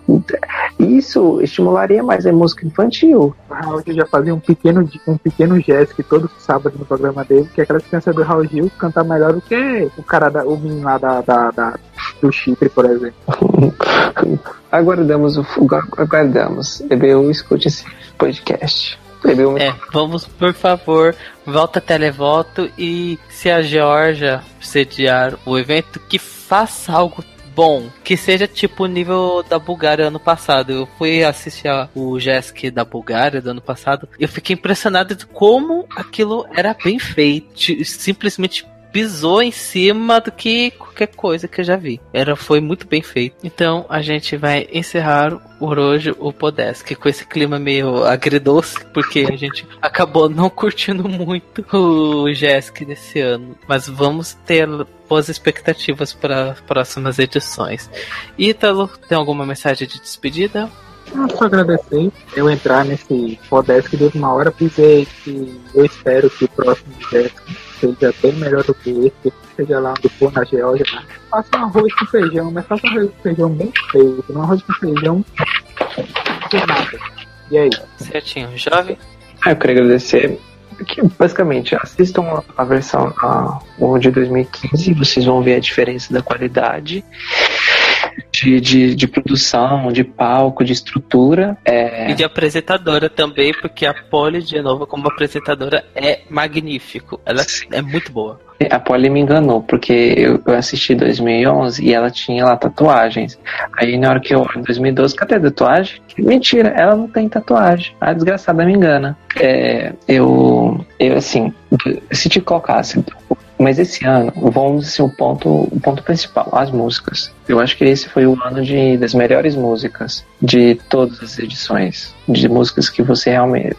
Isso estimularia mais a música infantil. O Raul Gil já fazia um pequeno, um pequeno gesto que todo sábado no programa dele, que aquelas crianças do Raul Gil cantar melhor do que o cara, da, o menino lá da, da, da- do Chipre, por exemplo. [LAUGHS] Aguardamos o aguardamos. EBU, escute esse podcast. EBU, É, vamos, por favor, volta televoto e se a Georgia sediar o evento, que faça algo bom, que seja tipo o nível da Bulgária ano passado. Eu fui assistir o JESC da Bulgária do ano passado e eu fiquei impressionado de como aquilo era bem feito, simplesmente pisou em cima do que qualquer coisa que eu já vi. Era, foi muito bem feito. Então a gente vai encerrar por hoje o Podesk com esse clima meio agridoce, porque a gente acabou não curtindo muito o Jesk desse ano. Mas vamos ter boas expectativas para as próximas edições. Ítalo, tem alguma mensagem de despedida? Eu só agradecer eu entrar nesse Podesk de uma hora, dizer que eu espero que o próximo Desk seja bem melhor do que esse, seja lá onde for na Geórgia. Faça um arroz com feijão, mas faça um arroz com feijão bem feito, não um arroz com feijão sem nada. E aí? Certinho, jovem? Ah, eu queria agradecer. Que, basicamente, assistam a- versão a, o de 2015 e vocês vão ver a diferença da qualidade de, de, de produção, de palco, de estrutura. É, E de apresentadora também, porque a Polly, de novo, como apresentadora, é magnífico. Ela é muito boa. A Polly me enganou, porque eu, eu assisti em 2011 e ela tinha lá tatuagens. Aí na hora que eu olho em 2012, cadê a tatuagem? Mentira, ela não tem tatuagem. A desgraçada me engana. É, eu, eu, assim, se te colocasse. Mas esse ano, vamos assim, o ponto, o ponto principal, as músicas. Eu acho que esse foi o ano de, das melhores músicas de todas as edições. De músicas que você realmente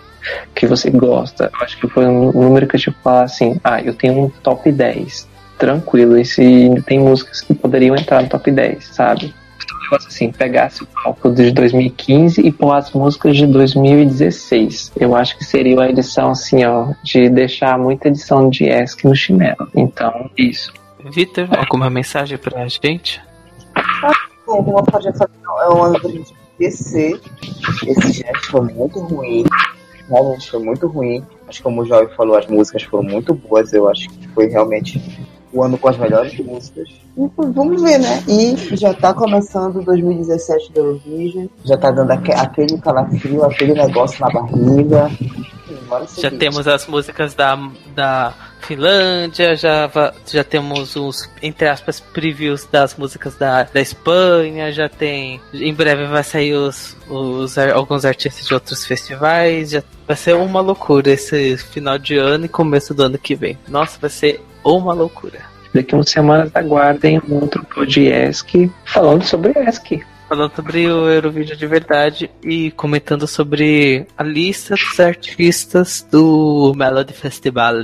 que você gosta. Eu acho que foi um número que eu tipo falar assim, ah, eu tenho um top 10. Tranquilo, e se tem músicas que poderiam entrar no top 10, sabe? Então, um negócio assim, pegasse o palco de 2015 e pôr as músicas de 2016. Eu acho que seria uma edição assim, ó, de deixar muita edição de ESC no chinelo. Então, isso. Vitor, alguma mensagem pra gente? Bom, como eu falei, é um ano pra gente esquecer. Esse gesto foi muito ruim. Realmente foi muito ruim. Acho que como o Jovem falou, as músicas foram muito boas. Eu acho que foi realmente o ano com as melhores músicas. E, vamos ver, né? E já tá começando 2017 do Eurovision. Já tá dando aque- aquele calafrio, aquele negócio na barriga. Enfim, Já temos as músicas da, da Finlândia, já, já temos os, entre aspas, previews das músicas da, da Espanha, já tem. Em breve vai sair os, os alguns artistas de outros festivais. Já, vai ser uma loucura esse final de ano e começo do ano que vem. Nossa, vai ser uma loucura. Daqui umas semanas aguardem um outro podcast falando sobre ESC. Falando sobre o Eurovídeo de verdade e comentando sobre a lista dos artistas do Melody Festival.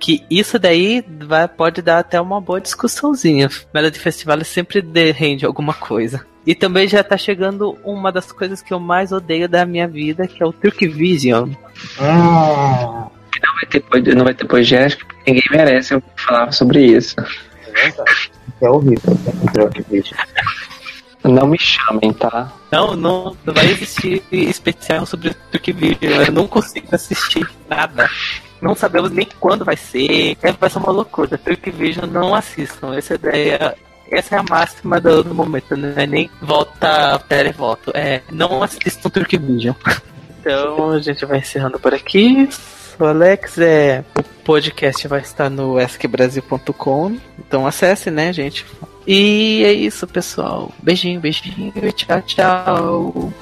Que isso daí vai, pode dar até uma boa discussãozinha. Melody Festival sempre de- rende alguma coisa. E também já tá chegando uma das coisas que eu mais odeio da minha vida, que é o Turk Vision. Hum, Não vai ter, não vai ter podcast porque ninguém merece eu falar sobre isso. é verdade. É horrível. né? Eurovision. Não me chamem, tá? Não, não, não vai existir especial sobre o Turk Vision. Eu não consigo assistir nada. Não sabemos nem quando vai ser. É, vai ser uma loucura. Turk Vision não assistam. Essa ideia. Essa é a máxima do, do momento, não é nem volta televoto. É, não assistam Turk Vision. Então a gente vai encerrando por aqui. O Alex, é, o podcast vai estar no eskbrasil.com. Então acesse, né, gente? E é isso, pessoal. Beijinho, beijinho. Tchau, tchau.